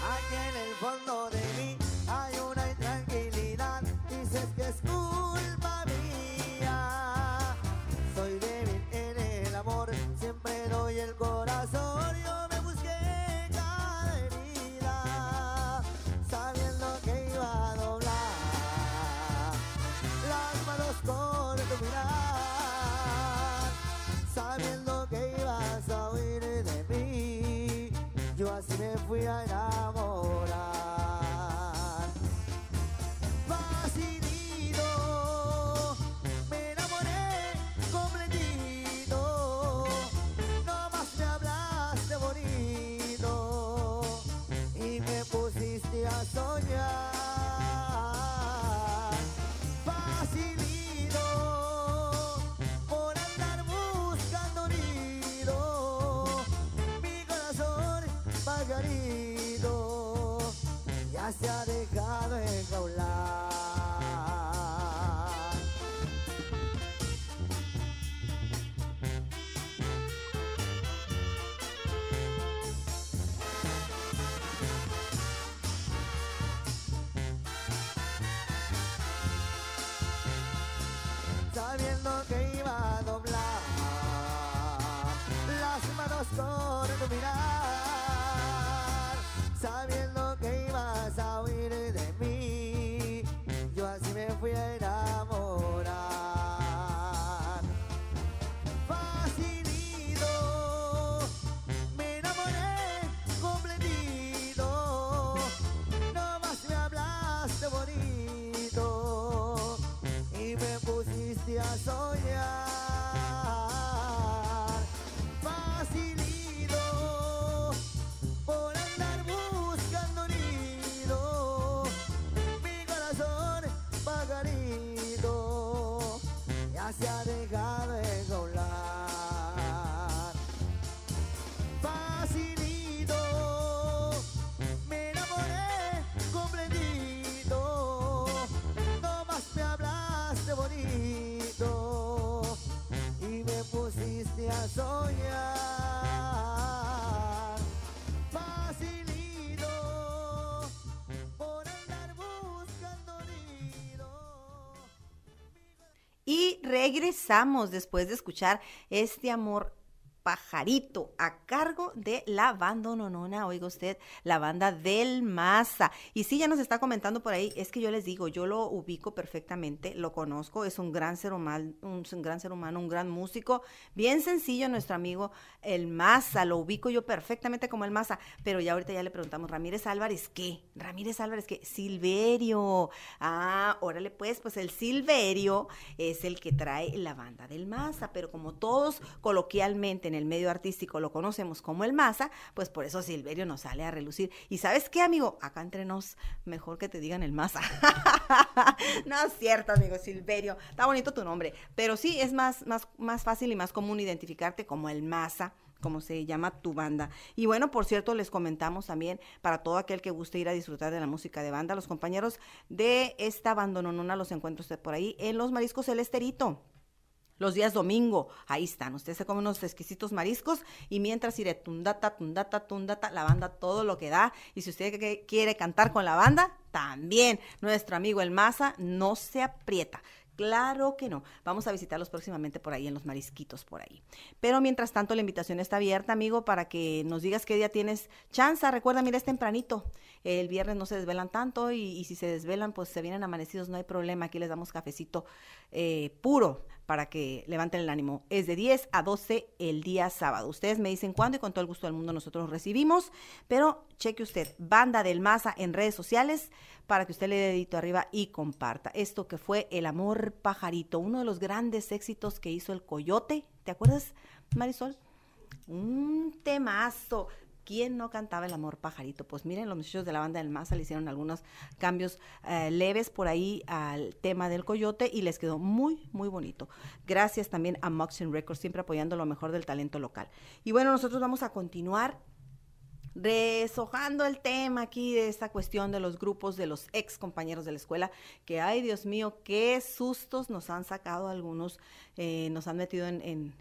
Aquí en el fondo de mí ဆရာတွေကားတွေကောလာ regresamos después de escuchar este amor Pajarito, de la banda nonona, oiga usted, la banda del Maza. Y sí, ya nos está comentando por ahí, es que yo les digo, yo lo ubico perfectamente, lo conozco, es un gran ser humano, un, un gran ser humano, un gran músico, bien sencillo nuestro amigo el Maza, lo ubico yo perfectamente como el Maza, pero ya ahorita ya le preguntamos, Ramírez Álvarez, ¿qué? Ramírez Álvarez, ¿qué? Silverio. Ah, órale pues, pues el Silverio es el que trae la banda del Maza, pero como todos coloquialmente en el medio artístico lo conocemos como el Maza, pues por eso Silverio nos sale a relucir. ¿Y sabes qué, amigo? Acá entre nos, mejor que te digan el Maza. no es cierto, amigo Silverio. Está bonito tu nombre, pero sí es más, más, más fácil y más común identificarte como el Maza como se llama tu banda. Y bueno, por cierto, les comentamos también para todo aquel que guste ir a disfrutar de la música de banda, los compañeros de esta bandononona los encuentro usted por ahí en los Mariscos El Esterito. Los días domingo, ahí están. Usted se come unos exquisitos mariscos y mientras iré tundata, tundata, tundata, la banda todo lo que da. Y si usted quiere cantar con la banda, también. Nuestro amigo el Maza no se aprieta. Claro que no. Vamos a visitarlos próximamente por ahí en los marisquitos por ahí. Pero mientras tanto la invitación está abierta, amigo, para que nos digas qué día tienes chance. Recuerda, mira, es tempranito. El viernes no se desvelan tanto y, y si se desvelan, pues se vienen amanecidos, no hay problema. Aquí les damos cafecito eh, puro para que levanten el ánimo. Es de 10 a 12 el día sábado. Ustedes me dicen cuándo y con todo el gusto del mundo nosotros recibimos. Pero cheque usted, Banda del Maza en redes sociales para que usted le dé dedito arriba y comparta. Esto que fue El Amor Pajarito, uno de los grandes éxitos que hizo el Coyote. ¿Te acuerdas, Marisol? Un temazo. ¿Quién no cantaba el amor pajarito? Pues miren, los muchachos de la banda del Maza le hicieron algunos cambios eh, leves por ahí al tema del coyote y les quedó muy, muy bonito. Gracias también a Moxin Records, siempre apoyando lo mejor del talento local. Y bueno, nosotros vamos a continuar deshojando el tema aquí de esta cuestión de los grupos de los ex compañeros de la escuela, que ay Dios mío, qué sustos nos han sacado algunos, eh, nos han metido en,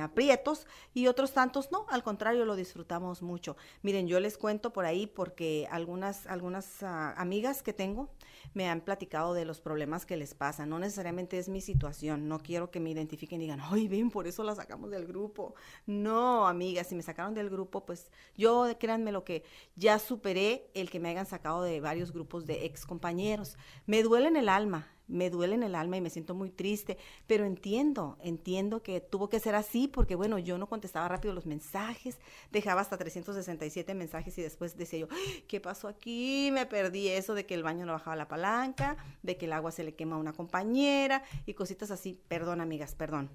aprietos y otros tantos no, al contrario, lo disfrutamos mucho. Miren, yo les cuento por ahí porque algunas, algunas ah, amigas que tengo me han platicado de los problemas que les pasan, no necesariamente es mi situación, no quiero que me identifiquen y digan, ay, ven, por eso la sacamos del grupo. No, amigas, si me sacaron del grupo, pues yo, lo que ya superé el que me hayan sacado de varios grupos de ex compañeros. Me duele en el alma, me duele en el alma y me siento muy triste, pero entiendo, entiendo que tuvo que ser así porque, bueno, yo no contestaba rápido los mensajes, dejaba hasta 367 mensajes y después decía yo, "Ay, ¿qué pasó aquí? Me perdí eso de que el baño no bajaba la palanca, de que el agua se le quema a una compañera y cositas así. Perdón, amigas, perdón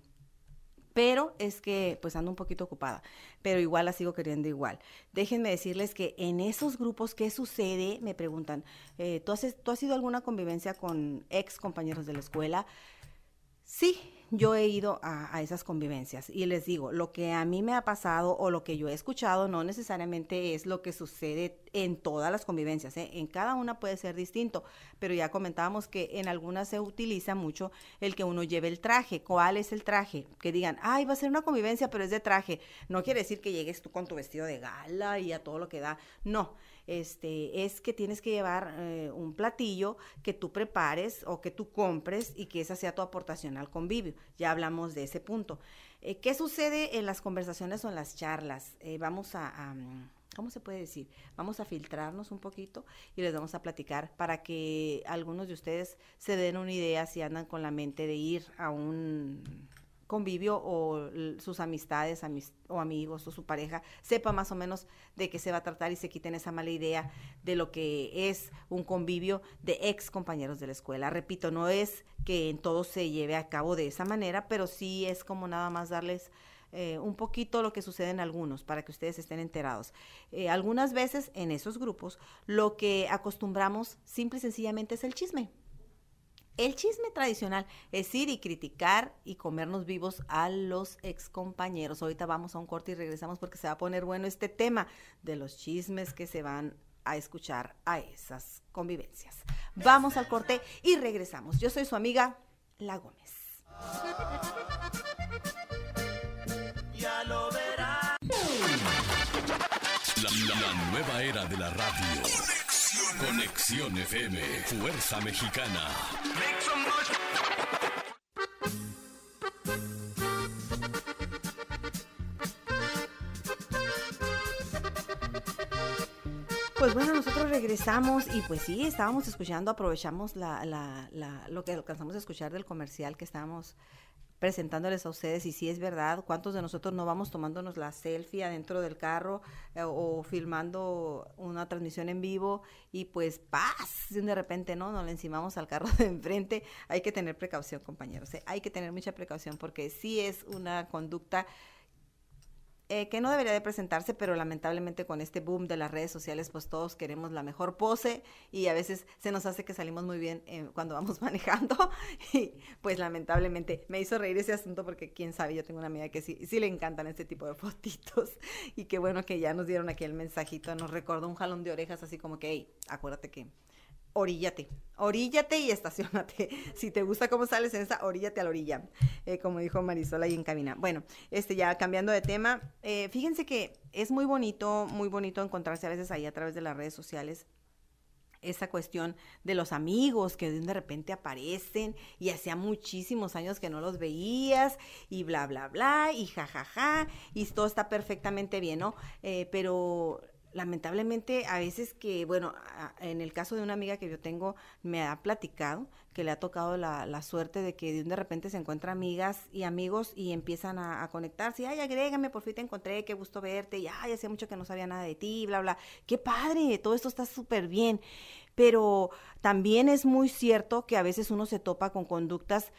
pero es que pues ando un poquito ocupada, pero igual la sigo queriendo igual. Déjenme decirles que en esos grupos, ¿qué sucede? Me preguntan, eh, ¿tú, has, ¿tú has alguna convivencia con ex compañeros de la escuela? Sí, yo he ido a, a esas convivencias y les digo, lo que a mí me ha pasado o lo que yo he escuchado no necesariamente es lo que sucede en todas las convivencias, ¿eh? en cada una puede ser distinto, pero ya comentábamos que en algunas se utiliza mucho el que uno lleve el traje. ¿Cuál es el traje? Que digan, ay, va a ser una convivencia, pero es de traje. No quiere decir que llegues tú con tu vestido de gala y a todo lo que da, no este, es que tienes que llevar eh, un platillo que tú prepares o que tú compres y que esa sea tu aportación al convivio. Ya hablamos de ese punto. Eh, ¿Qué sucede en las conversaciones o en las charlas? Eh, vamos a, a, mm, ¿cómo se puede decir? Vamos a filtrarnos un poquito y les vamos a platicar para que algunos de ustedes se den una idea si andan con la mente de ir a un convivio o sus amistades amis- o amigos o su pareja sepa más o menos de qué se va a tratar y se quiten esa mala idea de lo que es un convivio de ex compañeros de la escuela. Repito, no es que en todo se lleve a cabo de esa manera, pero sí es como nada más darles eh, un poquito lo que sucede en algunos para que ustedes estén enterados. Eh, algunas veces en esos grupos lo que acostumbramos simple y sencillamente es el chisme. El chisme tradicional es ir y criticar y comernos vivos a los ex compañeros. Ahorita vamos a un corte y regresamos porque se va a poner bueno este tema de los chismes que se van a escuchar a esas convivencias. Vamos al corte y regresamos. Yo soy su amiga La Gómez. Ya lo verás. La, la- la nueva era de la radio. Conexión. FM, Fuerza Mexicana. Pues bueno, nosotros regresamos y pues sí, estábamos escuchando, aprovechamos la, la, lo que alcanzamos a escuchar del comercial que estábamos presentándoles a ustedes y si es verdad, cuántos de nosotros no vamos tomándonos la selfie adentro del carro eh, o filmando una transmisión en vivo y pues paz, de repente no, nos le encimamos al carro de enfrente, hay que tener precaución compañeros, ¿eh? hay que tener mucha precaución porque sí es una conducta eh, que no debería de presentarse, pero lamentablemente con este boom de las redes sociales, pues todos queremos la mejor pose y a veces se nos hace que salimos muy bien eh, cuando vamos manejando. Y pues lamentablemente me hizo reír ese asunto porque quién sabe, yo tengo una amiga que sí, sí le encantan este tipo de fotitos y qué bueno que ya nos dieron aquí el mensajito, nos recordó un jalón de orejas así como que, hey, acuérdate que oríllate, oríllate y estacionate. Si te gusta cómo sales en esa, oríllate a la orilla, eh, como dijo Marisol ahí en cabina. Bueno, este ya cambiando de tema, eh, fíjense que es muy bonito, muy bonito encontrarse a veces ahí a través de las redes sociales esa cuestión de los amigos que de repente aparecen y hacía muchísimos años que no los veías y bla, bla, bla y jajaja y todo está perfectamente bien, ¿no? Eh, pero lamentablemente a veces que, bueno, en el caso de una amiga que yo tengo, me ha platicado que le ha tocado la, la suerte de que de, un de repente se encuentra amigas y amigos y empiezan a, a conectarse, ay, agrégame, por fin te encontré, qué gusto verte, y ay, hacía mucho que no sabía nada de ti, bla, bla, qué padre, todo esto está súper bien, pero también es muy cierto que a veces uno se topa con conductas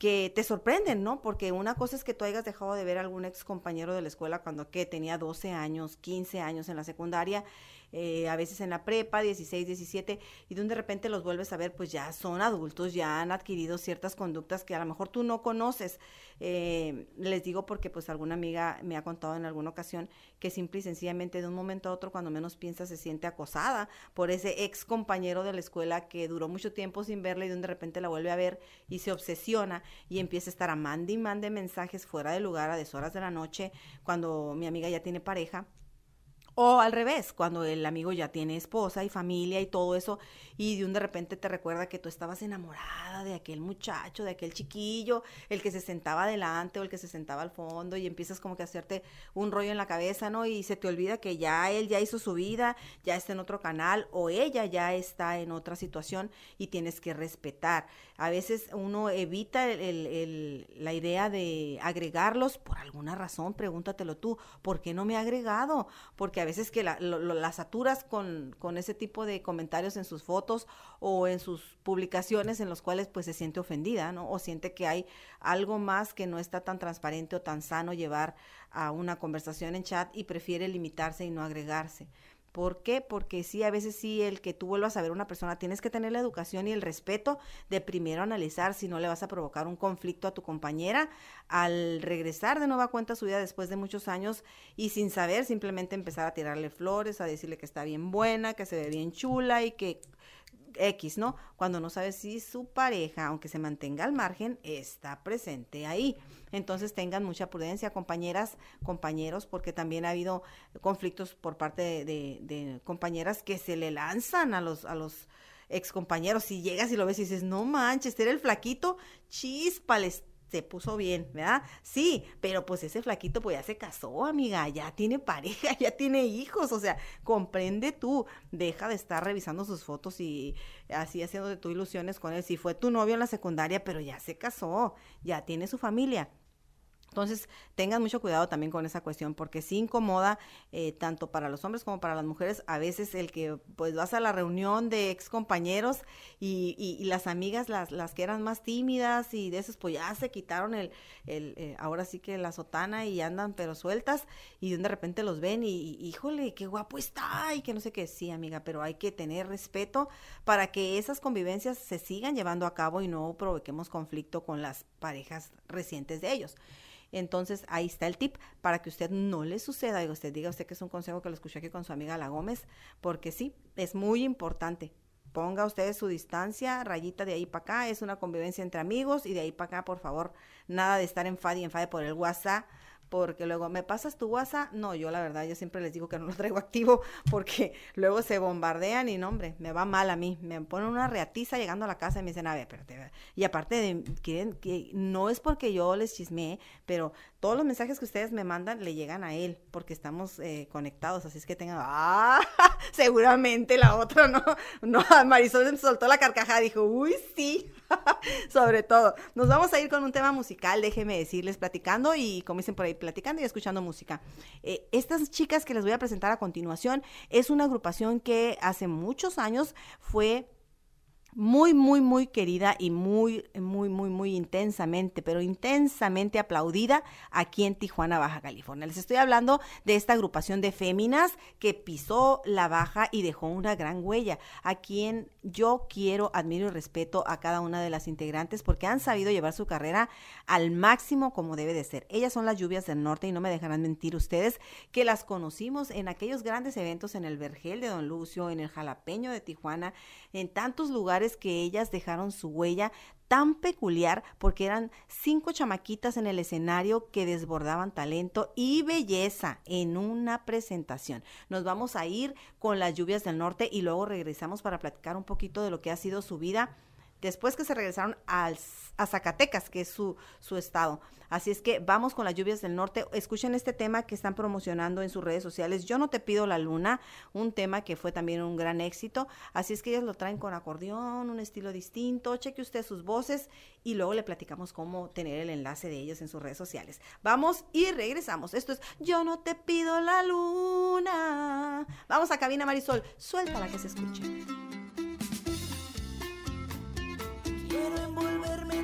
que te sorprenden, ¿no? Porque una cosa es que tú hayas dejado de ver a algún ex compañero de la escuela cuando que tenía 12 años, 15 años en la secundaria, eh, a veces en la prepa, 16, 17, y de un de repente los vuelves a ver, pues ya son adultos, ya han adquirido ciertas conductas que a lo mejor tú no conoces. Eh, les digo porque pues alguna amiga me ha contado en alguna ocasión que simple y sencillamente de un momento a otro, cuando menos piensa, se siente acosada por ese ex compañero de la escuela que duró mucho tiempo sin verla y de repente la vuelve a ver y se obsesiona y empieza a estar a mande y mande mensajes fuera de lugar a deshoras de la noche cuando mi amiga ya tiene pareja. O al revés, cuando el amigo ya tiene esposa y familia y todo eso, y de un de repente te recuerda que tú estabas enamorada de aquel muchacho, de aquel chiquillo, el que se sentaba adelante o el que se sentaba al fondo, y empiezas como que a hacerte un rollo en la cabeza, ¿no? Y se te olvida que ya él ya hizo su vida, ya está en otro canal, o ella ya está en otra situación y tienes que respetar. A veces uno evita el- la idea de agregarlos por alguna razón, pregúntatelo tú, ¿por qué no me ha agregado? Porque a veces que la, lo, lo- la saturas con, con ese tipo de comentarios en sus fotos o en sus publicaciones en los cuales pues se siente ofendida, ¿no? O siente que hay algo más que no está tan transparente o tan sano llevar a una conversación en chat y prefiere limitarse y no agregarse. ¿Por qué? Porque sí, a veces sí, el que tú vuelvas a ver a una persona, tienes que tener la educación y el respeto de primero analizar si no le vas a provocar un conflicto a tu compañera al regresar de nueva cuenta a su vida después de muchos años y sin saber simplemente empezar a tirarle flores, a decirle que está bien buena, que se ve bien chula y que X, ¿no? Cuando no sabes si su pareja, aunque se mantenga al margen, está presente ahí. Entonces tengan mucha prudencia, compañeras, compañeros, porque también ha habido conflictos por parte de, compañeras que se le lanzan a los, a los ex compañeros. Si llegas y lo ves y dices, no manches, era el flaquito, chispales, se puso bien, ¿verdad? Sí, pero pues ese flaquito pues ya se casó, amiga, ya tiene pareja, ya tiene hijos, o sea, comprende tú, deja de estar revisando sus fotos y así haciendo de tu ilusiones con él. Si fue tu novio en la secundaria, pero ya se casó, ya tiene su familia. Entonces, tengan mucho cuidado también con esa cuestión, porque sí incomoda eh, tanto para los hombres como para las mujeres. A veces el que pues vas a la reunión de ex compañeros y, y- y las amigas, las, las que eran más tímidas y de esas, pues ya se quitaron el, el eh, ahora sí que la sotana y andan pero sueltas y de repente los ven y, y, híjole, qué guapo está y que no sé qué. Sí, amiga, pero hay que tener respeto para que esas convivencias se sigan llevando a cabo y no provoquemos conflicto con las parejas recientes de ellos. Entonces, ahí está el tip para que usted no le suceda y usted diga usted que es un consejo que lo escuché aquí con su amiga La Gómez, porque sí, es muy importante. Ponga usted su distancia, rayita de ahí para acá, es una convivencia entre amigos y de ahí para acá, por favor, nada de estar enfade y enfade por el WhatsApp, porque luego, ¿me pasas tu WhatsApp? No, yo la verdad, yo siempre les digo que no lo traigo activo porque luego se bombardean y no, hombre, me va mal a mí. Me ponen una reatiza llegando a la casa y me dicen, a ver, espérate. Y aparte de, quieren que no es porque yo les chismeé, pero todos los mensajes que ustedes me mandan le llegan a él porque estamos eh, conectados, así es que tengan, ah, seguramente la otra no, no, Marisol soltó la carcajada, dijo, uy, sí, sobre todo. Nos vamos a ir con un tema musical, déjenme decirles, platicando y como dicen por ahí, platicando y escuchando música. Eh, estas chicas que les voy a presentar a continuación es una agrupación que hace muchos años fue muy, muy, muy querida y muy, muy, muy, muy intensamente, pero intensamente aplaudida aquí en Tijuana, Baja California. Les estoy hablando de esta agrupación de féminas que pisó la baja y dejó una gran huella, a quien yo quiero, admiro y respeto a cada una de las integrantes porque han sabido llevar su carrera al máximo como debe de ser. Ellas son las lluvias del norte y no me dejarán mentir ustedes que las conocimos en aquellos grandes eventos en el Vergel de Don Lucio, en el Jalapeño de Tijuana, en tantos lugares que ellas dejaron su huella tan peculiar porque eran cinco chamaquitas en el escenario que desbordaban talento y belleza en una presentación. Nos vamos a ir con las lluvias del norte y luego regresamos para platicar un poquito de lo que ha sido su vida después que se regresaron a Zacatecas, que es su, su estado. Así es que vamos con las lluvias del norte. Escuchen este tema que están promocionando en sus redes sociales. Yo no te pido la luna, un tema que fue también un gran éxito. Así es que ellas lo traen con acordeón, un estilo distinto. Cheque usted sus voces y luego le platicamos cómo tener el enlace de ellos en sus redes sociales. Vamos y regresamos. Esto es Yo no te pido la luna. Vamos a cabina Marisol. Suéltala que se escuche. Quiero envolverme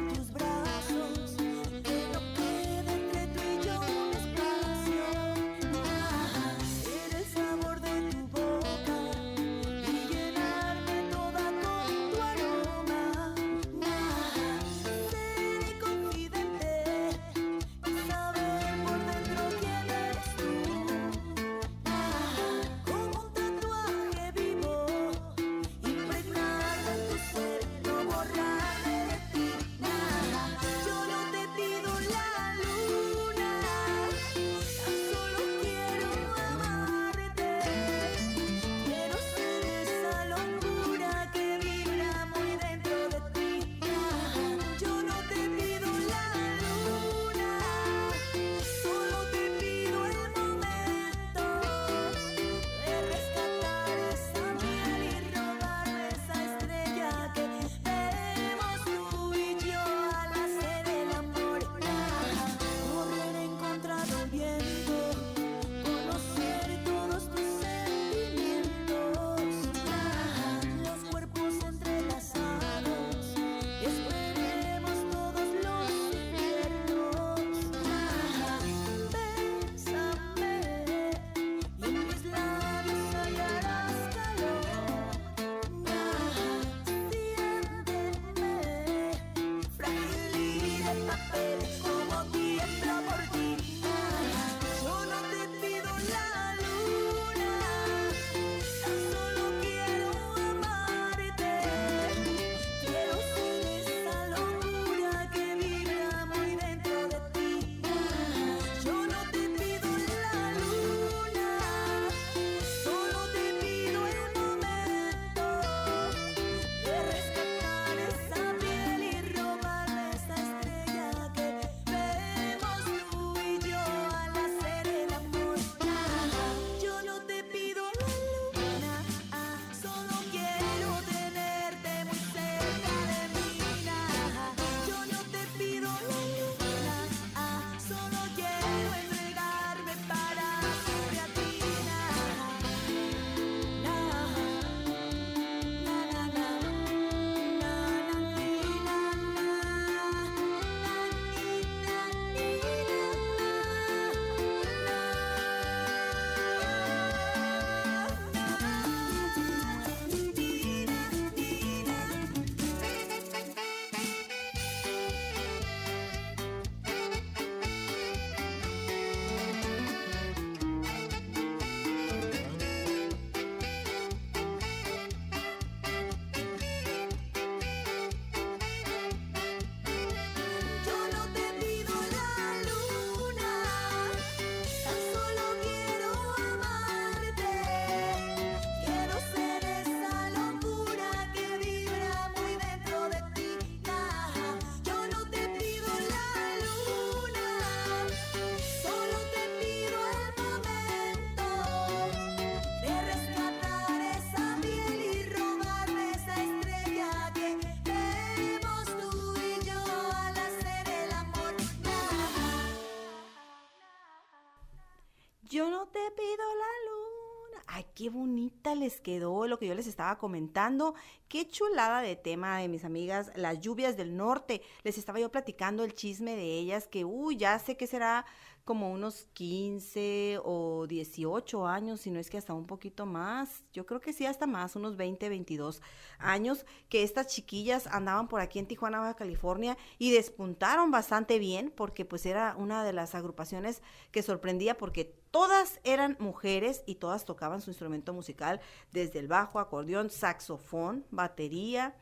Ay, qué bonita les quedó lo que yo les estaba comentando. Qué chulada de tema de mis amigas, las lluvias del norte. Les estaba yo platicando el chisme de ellas que, uy, ya sé que será como unos 15 o 18 años, si no es que hasta un poquito más. Yo creo que sí, hasta más, unos 20, 22 años, que estas chiquillas andaban por aquí en Tijuana, Baja California, y despuntaron bastante bien, porque pues era una de las agrupaciones que sorprendía, porque todas eran mujeres y todas tocaban su instrumento musical, desde el bajo, acordeón, saxofón, batería,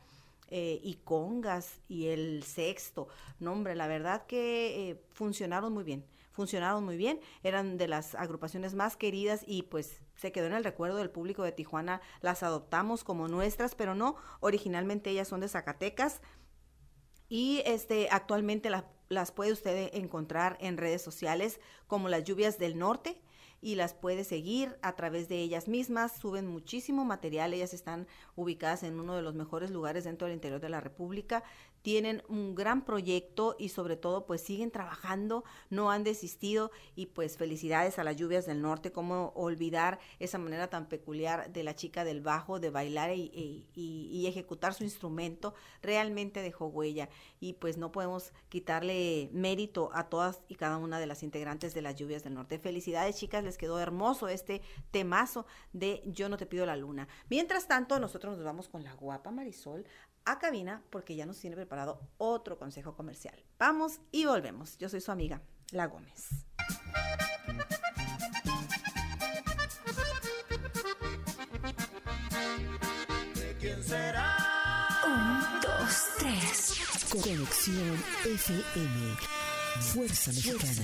eh, y congas y el sexto. No, hombre, la verdad que eh, funcionaron muy bien funcionaron muy bien, eran de las agrupaciones más queridas y pues se quedó en el recuerdo del público de Tijuana, las adoptamos como nuestras, pero no, originalmente ellas son de Zacatecas y este actualmente las puede usted encontrar en redes sociales como las lluvias del norte y las puede seguir a través de ellas mismas. Suben muchísimo material, ellas están ubicadas en uno de los mejores lugares dentro del interior de la República tienen un gran proyecto y sobre todo pues siguen trabajando, no han desistido y pues felicidades a las lluvias del norte, cómo olvidar esa manera tan peculiar de la chica del bajo de bailar y, y ejecutar su instrumento, realmente dejó huella y pues no podemos quitarle mérito a todas y cada una de las integrantes de las lluvias del norte. Felicidades chicas, les quedó hermoso este temazo de Yo no te pido la luna. Mientras tanto, nosotros nos vamos con la guapa Marisol a cabina porque ya nos tiene preparado otro consejo comercial. Vamos y volvemos. Yo soy su amiga, La Gómez. ¿De quién será? Un, dos, tres. Conexión FM. Fuerza Mexicana.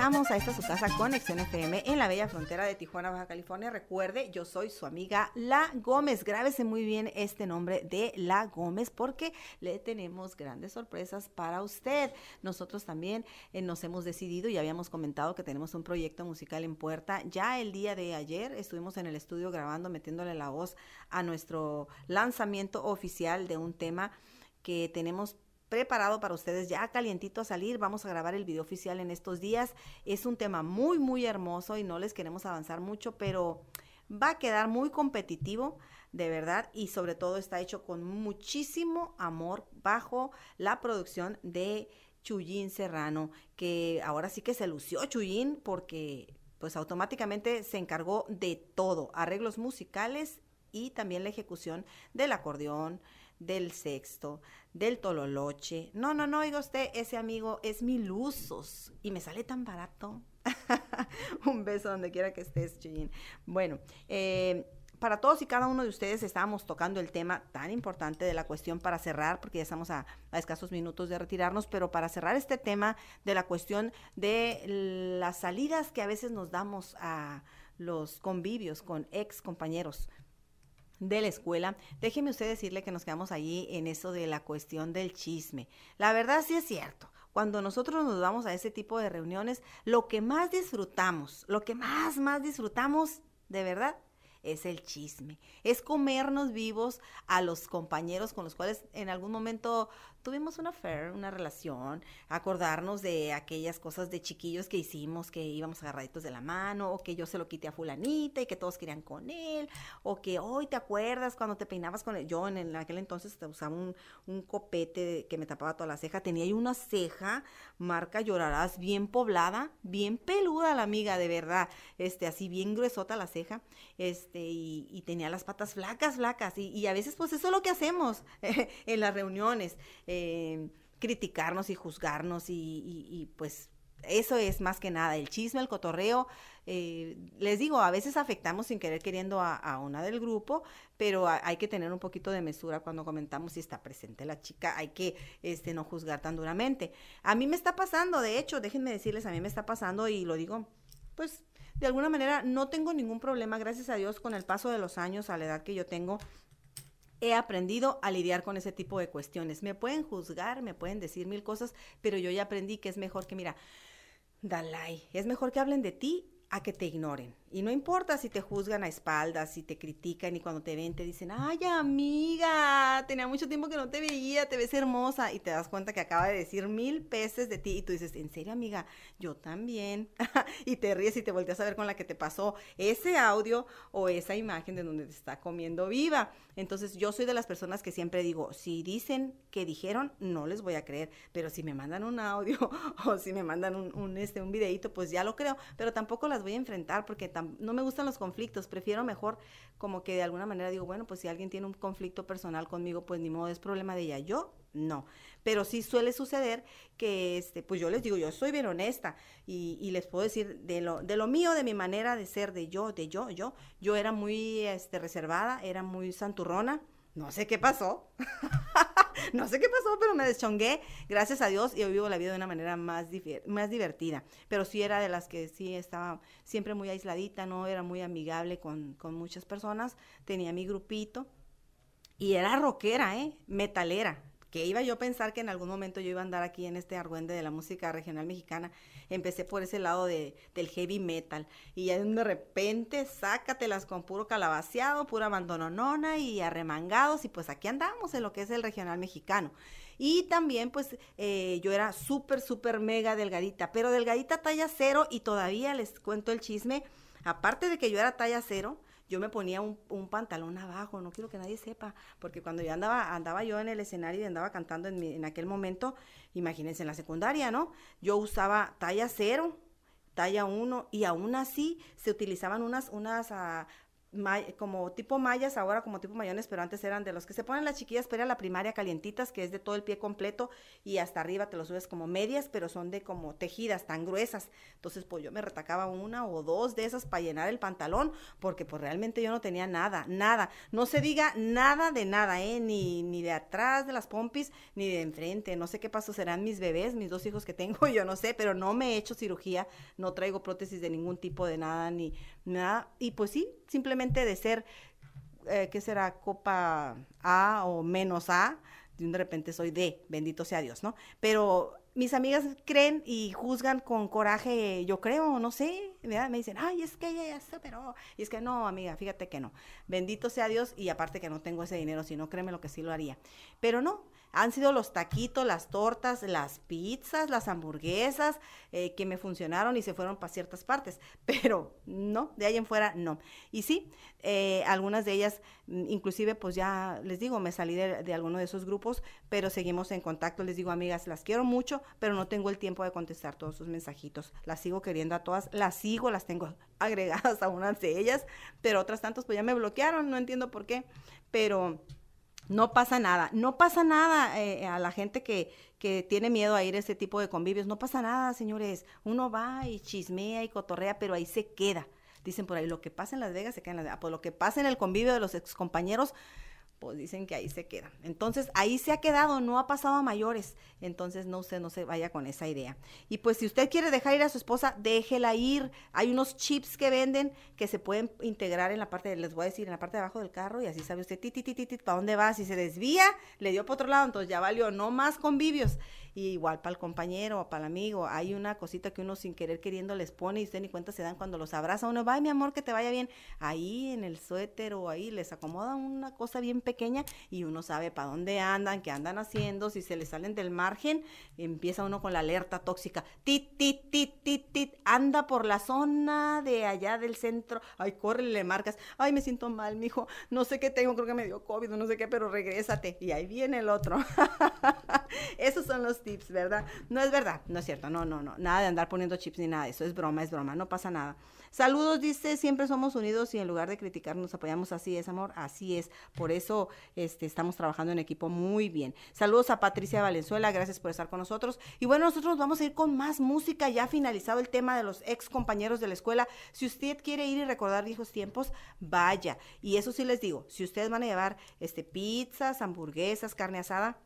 Regresamos a esta su casa Conexión FM en la bella frontera de Tijuana, Baja California. Recuerde, yo soy su amiga La Gómez. Grábese muy bien este nombre de La Gómez porque le tenemos grandes sorpresas para usted. Nosotros también eh, nos hemos decidido y habíamos comentado que tenemos un proyecto musical en puerta. Ya el día de ayer estuvimos en el estudio grabando, metiéndole la voz a nuestro lanzamiento oficial de un tema que tenemos preparado para ustedes ya calientito a salir. Vamos a grabar el video oficial en estos días. Es un tema muy, muy hermoso y no les queremos avanzar mucho, pero va a quedar muy competitivo, de verdad, y sobre todo está hecho con muchísimo amor bajo la producción de Chuyín Serrano, que ahora sí que se lució Chuyín porque pues automáticamente se encargó de todo, arreglos musicales y también la ejecución del acordeón, del sexto, del tololoche. No, no, no, oiga usted, ese amigo es mil usos y me sale tan barato. Un beso donde quiera que estés, Chuyín. Bueno, eh, para todos y cada uno de ustedes estábamos tocando el tema tan importante de la cuestión para cerrar, porque ya estamos a, a, escasos minutos de retirarnos, pero para cerrar este tema de la cuestión de las salidas que a veces nos damos a los convivios con ex compañeros de la escuela, déjeme usted decirle que nos quedamos allí en eso de la cuestión del chisme. La verdad sí es cierto. Cuando nosotros nos vamos a ese tipo de reuniones, lo que más disfrutamos, lo que más, más disfrutamos, de verdad, es el chisme, es comernos vivos a los compañeros con los cuales en algún momento tuvimos una affair, una relación, acordarnos de aquellas cosas de chiquillos que hicimos, que íbamos agarraditos de la mano, o que yo se lo quité a fulanita y que todos querían con él, o que hoy te acuerdas cuando te peinabas con él. Yo en, aquel entonces usaba un, un copete que me tapaba toda la ceja, tenía ahí una ceja, marca llorarás, bien poblada, bien peluda la amiga, de verdad, este, así bien gruesota la ceja, este, y, y tenía las patas flacas, flacas, y, y, a veces pues eso es lo que hacemos en las reuniones, eh, criticarnos y juzgarnos y, pues Eso es más que nada, el chisme, el cotorreo. eh, les digo, a veces afectamos sin querer queriendo a, una del grupo, pero hay que tener un poquito de mesura cuando comentamos si está presente la chica, hay que este, no juzgar tan duramente. A mí me está pasando, de hecho, déjenme decirles, a mí me está pasando y lo digo, pues de alguna manera no tengo ningún problema, gracias a Dios, con el paso de los años, a la edad que yo tengo, he aprendido a lidiar con ese tipo de cuestiones. Me pueden juzgar, me pueden decir mil cosas, pero yo ya aprendí que es mejor que, mira, Dalai, es mejor que hablen de ti a que te ignoren. Y no importa si te juzgan a espaldas, si te critican y cuando te ven te dicen, ay amiga, tenía mucho tiempo que no te veía, te ves hermosa y te das cuenta que acaba de decir mil peces de ti y tú dices, ¿en serio amiga? Yo también. y te ríes y te volteas a ver con la que te pasó ese audio o esa imagen de donde te está comiendo viva. Entonces yo soy de las personas que siempre digo, si dicen que dijeron, no les voy a creer, pero si me mandan un audio o si me mandan un, este, un videito, pues ya lo creo, pero tampoco las voy a enfrentar porque tam- no me gustan los conflictos, prefiero mejor como que de alguna manera digo, bueno, pues si alguien tiene un conflicto personal conmigo, pues ni modo, es problema de ella, yo no, pero sí suele suceder que, este, pues yo les digo, yo soy bien honesta y, les puedo decir de lo, de lo mío, de mi manera de ser, de yo, de yo, yo, yo era muy este, reservada, era muy santurrona, no sé qué pasó, no sé qué pasó, pero me deschongué, gracias a Dios, y hoy vivo la vida de una manera más, más divertida. Pero sí era de las que sí estaba siempre muy aisladita, no era muy amigable con, con muchas personas, tenía mi grupito, y era rockera, ¿eh? Metalera. Que iba yo a pensar que en algún momento yo iba a andar aquí en este argüende de la música regional mexicana. Empecé por ese lado de, del heavy metal. Y de repente, sácatelas con puro calabaceado, pura abandononona y arremangados. Y pues aquí andamos en lo que es el regional mexicano. Y también, pues, eh, yo era súper, súper mega delgadita. Pero delgadita talla cero. Y todavía les cuento el chisme. Aparte de que yo era talla cero, yo me ponía un, un pantalón abajo, no quiero que nadie sepa, porque cuando yo andaba, andaba yo en el escenario y andaba cantando en, mi- en aquel momento, imagínense en la secundaria, ¿no? Yo usaba talla cero, talla uno, y aún así se utilizaban unas, unas ah, ma- como tipo mallas, ahora como tipo mayones, pero antes eran de los que se ponen las chiquillas para ir a la primaria calientitas, que es de todo el pie completo y hasta arriba te lo subes como medias, pero son de como tejidas tan gruesas. Entonces, pues yo me retacaba una o dos de esas para llenar el pantalón, porque pues realmente yo no tenía nada, nada. No se diga nada de nada, ¿eh? Ni, ni de atrás de las pompis, ni de enfrente. No sé qué paso serán mis bebés, mis dos hijos que tengo, yo no sé, pero no me he hecho cirugía, no traigo prótesis de ningún tipo de nada, ni nada. Y pues sí, simplemente de ser, eh, ¿qué será? Copa A o menos A, de repente soy D, bendito sea Dios, ¿no? Pero mis amigas creen y juzgan con coraje, yo creo, no sé, me dicen, ay, es que ella ya se operó. Y es que no, amiga, fíjate que no. Bendito sea Dios y aparte que no tengo ese dinero, si no, créeme lo que sí lo haría. Pero no, han sido los taquitos, las tortas, las pizzas, las hamburguesas eh, que me funcionaron y se fueron para ciertas partes. Pero no, de ahí en fuera no. Y sí, eh, algunas de ellas, mm, inclusive pues ya les digo, me salí de, de alguno de esos grupos, pero seguimos en contacto. Les digo, amigas, las quiero mucho, pero no tengo el tiempo de contestar todos sus mensajitos. Las sigo queriendo a todas, las sigo, las tengo agregadas a unas de ellas, pero otras tantas pues ya me bloquearon, no entiendo por qué, pero no pasa nada, no pasa nada eh, a la gente que, que tiene miedo a ir a ese tipo de convivios, no pasa nada, señores. Uno va y chismea y cotorrea, pero ahí se queda. Dicen por ahí, lo que pasa en Las Vegas se queda en Las Vegas. Pues lo que pasa en el convivio de los excompañeros, pues dicen que ahí se queda. Entonces, ahí se ha quedado, no ha pasado a mayores. Entonces, no se, no se vaya con esa idea. Y pues, si usted quiere dejar ir a su esposa, déjela ir. Hay unos chips que venden que se pueden integrar en la parte, de, les voy a decir, en la parte de abajo del carro y así sabe usted, ti, ti, ti, ti, ti, para dónde va. Si se desvía, le dio para otro lado, entonces ya valió, no más convivios. Y igual para el compañero o para el amigo, hay una cosita que uno sin querer queriendo les pone y usted ni cuenta se dan cuando los abraza uno, va, mi amor, que te vaya bien. Ahí en el suéter o ahí les acomoda una cosa bien pequeña y uno sabe para dónde andan, qué andan haciendo, si se les salen del margen, empieza uno con la alerta tóxica. Tit, tit, tit, tit, tit, anda por la zona de allá del centro. Ay, corre, le marcas. Ay, me siento mal, mijo. No sé qué tengo, creo que me dio COVID, no sé qué, pero regrésate. Y ahí viene el otro. Esos son los ¿verdad? No es verdad, no es cierto, no, no, no, nada de andar poniendo chips ni nada de eso, es broma, es broma, no pasa nada. Saludos, dice, siempre somos unidos y en lugar de criticar nos apoyamos, así es, amor, así es. Por eso este, estamos trabajando en equipo muy bien. Saludos a Patricia Valenzuela, gracias por estar con nosotros. Y bueno, nosotros vamos a ir con más música, ya finalizado el tema de los ex compañeros de la escuela. Si usted quiere ir y recordar viejos tiempos, vaya. Y eso sí les digo, si ustedes van a llevar este, pizzas, hamburguesas, carne asada,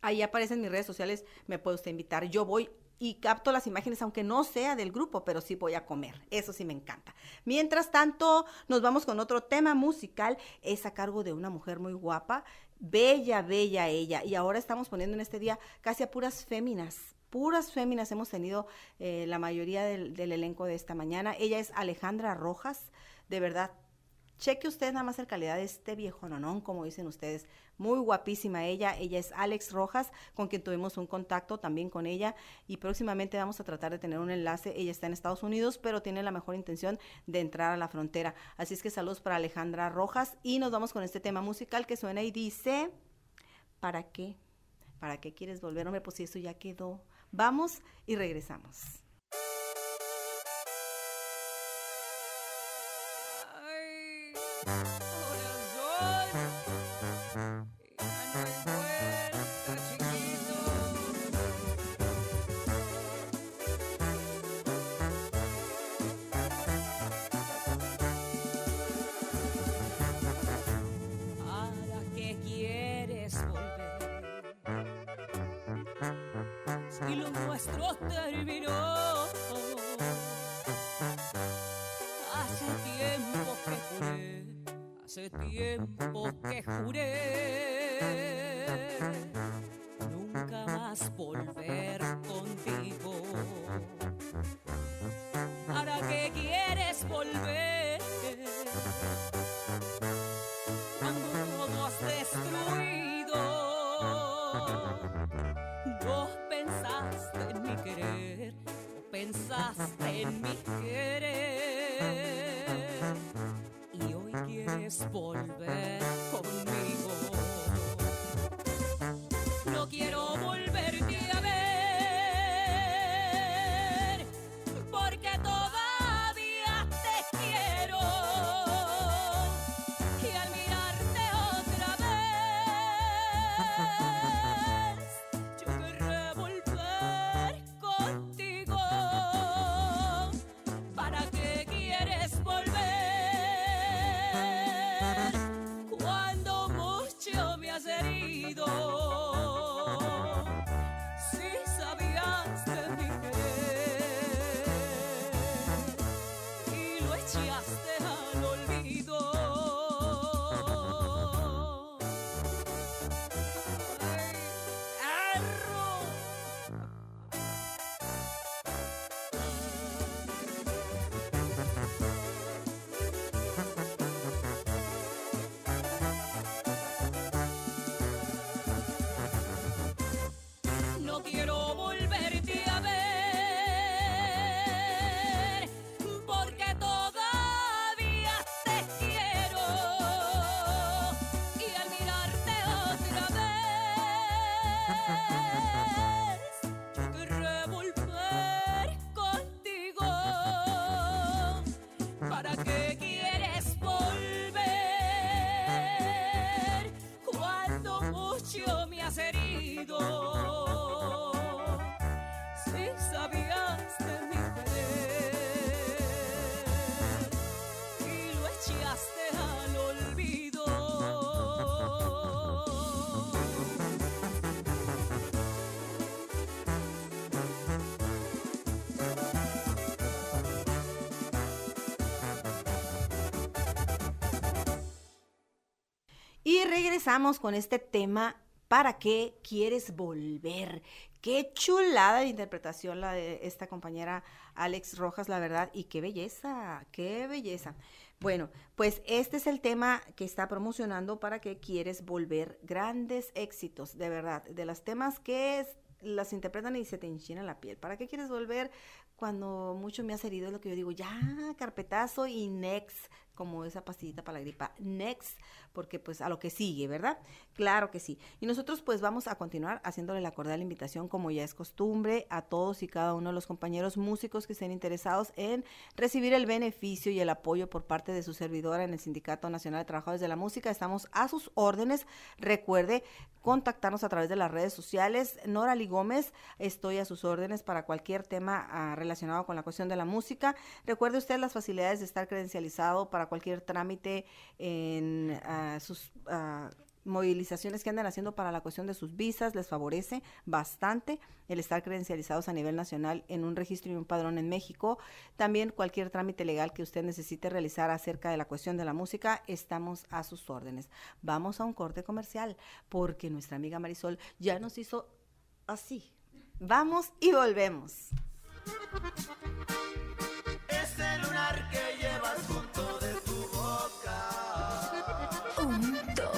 Ahí aparecen mis redes sociales, me puede usted invitar. Yo voy y capto las imágenes, aunque no sea del grupo, pero sí voy a comer. Eso sí me encanta. Mientras tanto, nos vamos con otro tema musical. Es a cargo de una mujer muy guapa, bella, bella ella. Y ahora estamos poniendo en este día casi a puras féminas. Puras féminas hemos tenido eh, la mayoría del, elenco de esta mañana. Ella es Alejandra Rojas. De verdad, Cheque usted nada más el calidad de este viejo nonón, como dicen ustedes. Muy guapísima ella. Ella es Alex Rojas, con quien tuvimos un contacto también con ella. Y próximamente vamos a tratar de tener un enlace. Ella está en Estados Unidos, pero tiene la mejor intención de entrar a la frontera. Así es que saludos para Alejandra Rojas. Y nos vamos con este tema musical que suena y dice: ¿Para qué? ¿Para qué quieres volver? Hombre, pues si eso ya quedó. Vamos y regresamos. ¿Para tiempo que juré. Nunca más volver contigo. ¿Para qué quieres volver? cuando todo has destruido. No pensaste en mi querer, pensaste en mi querer. Y hoy quieres volver regresamos con este tema, ¿para qué quieres volver? Qué chulada de interpretación la de esta compañera Alex Rojas, la verdad, y qué belleza, qué belleza. Bueno, pues este es el tema que está promocionando para que quieres volver grandes éxitos, de verdad, de los temas que las interpretan y se te enchina la piel. ¿Para qué quieres volver cuando mucho me has herido? Es lo que yo digo, ya, carpetazo y next, como esa pastillita para la gripa, next, porque pues a lo que sigue, ¿verdad? Claro que sí. Y nosotros pues vamos a continuar haciéndole la cordial invitación, como ya es costumbre, a todos y cada uno de los compañeros músicos que estén interesados en recibir el beneficio y el apoyo por parte de su servidora en el Sindicato Nacional de Trabajadores de la Música. Estamos a sus órdenes. Recuerde contactarnos a través de las redes sociales. Nora Gómez, estoy a sus órdenes para cualquier tema ah, relacionado con la cuestión de la música. Recuerde usted las facilidades de estar credencializado para cualquier trámite en ah, sus ah, movilizaciones que andan haciendo para la cuestión de sus visas, les favorece bastante el estar credencializados a nivel nacional en un registro y un padrón en México. También cualquier trámite legal que usted necesite realizar acerca de la cuestión de la música, estamos a sus órdenes. Vamos a un corte comercial porque nuestra amiga Marisol ya nos hizo así. Vamos y volvemos.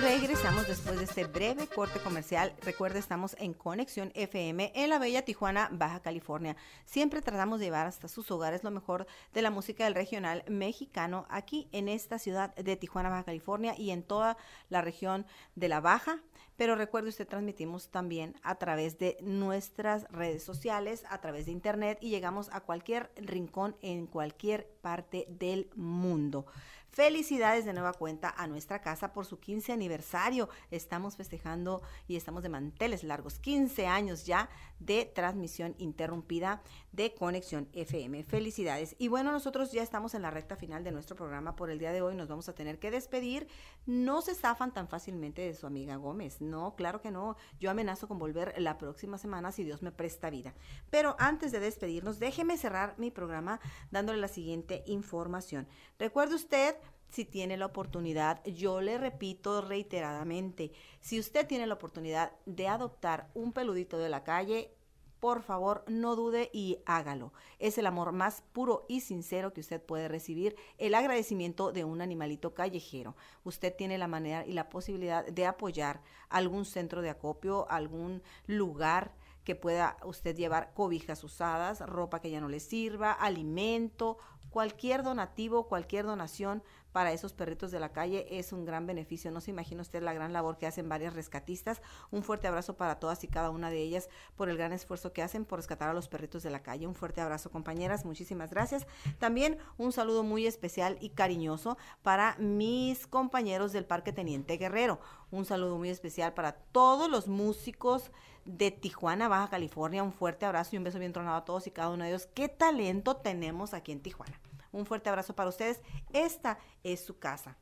Regresamos después de este breve corte comercial. Recuerda, estamos en Conexión FM en la bella Tijuana, Baja California. Siempre tratamos de llevar hasta sus hogares lo mejor de la música del regional mexicano aquí en esta ciudad de Tijuana, Baja California y en toda la región de la Baja. Pero recuerde usted, transmitimos también a través de nuestras redes sociales, a través de internet y llegamos a cualquier rincón en cualquier parte del mundo. Felicidades de nueva cuenta a nuestra casa por su 15 aniversario. Estamos festejando y estamos de manteles largos. 15 años ya de transmisión interrumpida de Conexión FM. Felicidades. Y bueno, nosotros ya estamos en la recta final de nuestro programa por el día de hoy. Nos vamos a tener que despedir. No se zafan tan fácilmente de su amiga Gómez. No, claro que no. Yo amenazo con volver la próxima semana si Dios me presta vida. Pero antes de despedirnos, déjeme cerrar mi programa dándole la siguiente información. Recuerde usted si tiene la oportunidad, yo le repito reiteradamente, si usted tiene la oportunidad de adoptar un peludito de la calle, por favor, no dude y hágalo. Es el amor más puro y sincero que usted puede recibir, el agradecimiento de un animalito callejero. Usted tiene la manera y la posibilidad de apoyar algún centro de acopio, algún lugar que pueda usted llevar cobijas usadas, ropa que ya no le sirva, alimento, cualquier donativo, cualquier donación para esos perritos de la calle es un gran beneficio. No se imagina usted la gran labor que hacen varias rescatistas. Un fuerte abrazo para todas y cada una de ellas por el gran esfuerzo que hacen por rescatar a los perritos de la calle. Un fuerte abrazo, compañeras. Muchísimas gracias. También un saludo muy especial y cariñoso para mis compañeros del Parque Teniente Guerrero. Un saludo muy especial para todos los músicos de Tijuana, Baja California. Un fuerte abrazo y un beso bien tronado a todos y cada uno de ellos. ¿Qué talento tenemos aquí en Tijuana? Un fuerte abrazo para ustedes. Esta es su casa.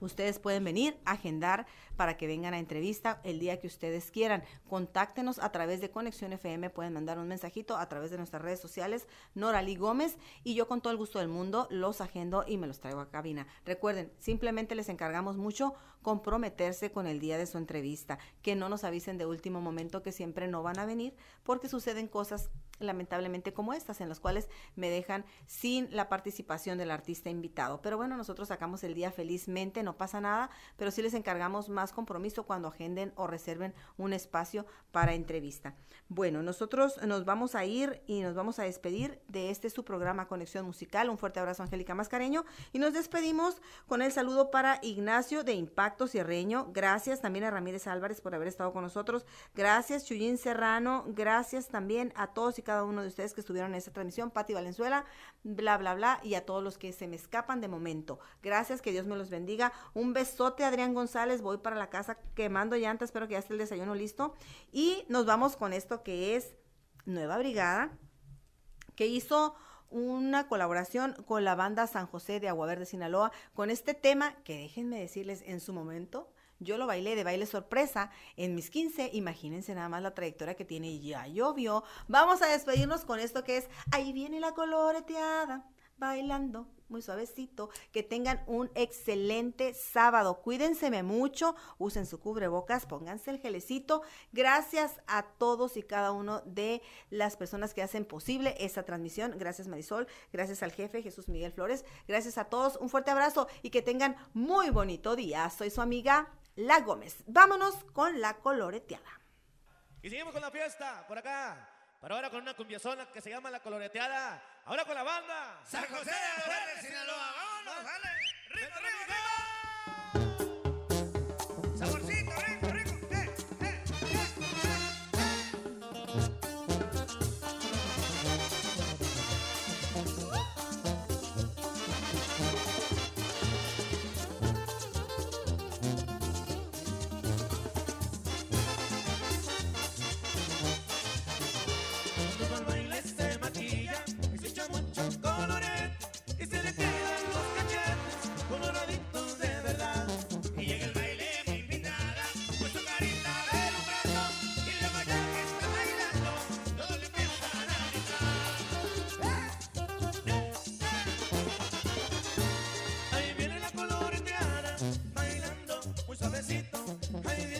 Ustedes pueden venir, agendar para que vengan a entrevista el día que ustedes quieran. Contáctenos a través de Conexión FM, pueden mandar un mensajito a través de nuestras redes sociales, Norali Gómez, y yo con todo el gusto del mundo los agendo y me los traigo a cabina. Recuerden, simplemente les encargamos mucho comprometerse con el día de su entrevista, que no nos avisen de último momento que siempre no van a venir, porque suceden cosas lamentablemente como estas, en las cuales me dejan sin la participación del artista invitado. Pero bueno, nosotros sacamos el día felizmente, no pasa nada, pero sí les encargamos más compromiso cuando agenden o reserven un espacio para entrevista. Bueno, nosotros nos vamos a ir y nos vamos a despedir de este su programa Conexión Musical. Un fuerte abrazo, Angélica Mascareño. Y nos despedimos con el saludo para Ignacio de Impacto Cierreño. Gracias también a Ramírez Álvarez por haber estado con nosotros. Gracias, Chuyín Serrano. Gracias también a todos y cada uno de ustedes que estuvieron en esta transmisión. Pati Valenzuela, bla, bla, bla. Y a todos los que se me escapan de momento. Gracias, que Dios me los bendiga. Un besote, Adrián González. Voy para la casa quemando llantas. Espero que ya esté el desayuno listo. Y nos vamos con esto que es Nueva Brigada, que hizo una colaboración con la banda San José de Agua Verde, Sinaloa, con este tema que déjenme decirles en su momento, Yo lo bailé de baile sorpresa en mis 15. Imagínense nada más la trayectoria que tiene y ya llovió. Vamos a despedirnos con esto que es Ahí viene la coloreteada, bailando muy suavecito. Que tengan un excelente sábado. Cuídense mucho, usen su cubrebocas, pónganse el gelecito. Gracias a todos y cada uno de las personas que hacen posible esta transmisión. Gracias Marisol, gracias al jefe Jesús Miguel Flores. Gracias a todos, un fuerte abrazo y que tengan muy bonito día. Soy su amiga La Gómez. Vámonos con la coloreteada. Y seguimos con la fiesta, por acá. Pero ahora con una cumbiazona que se llama La Coloreteada. Ahora con la banda. San José de Sinaloa. Vámonos, dale. Rico, rico, muy suavecito.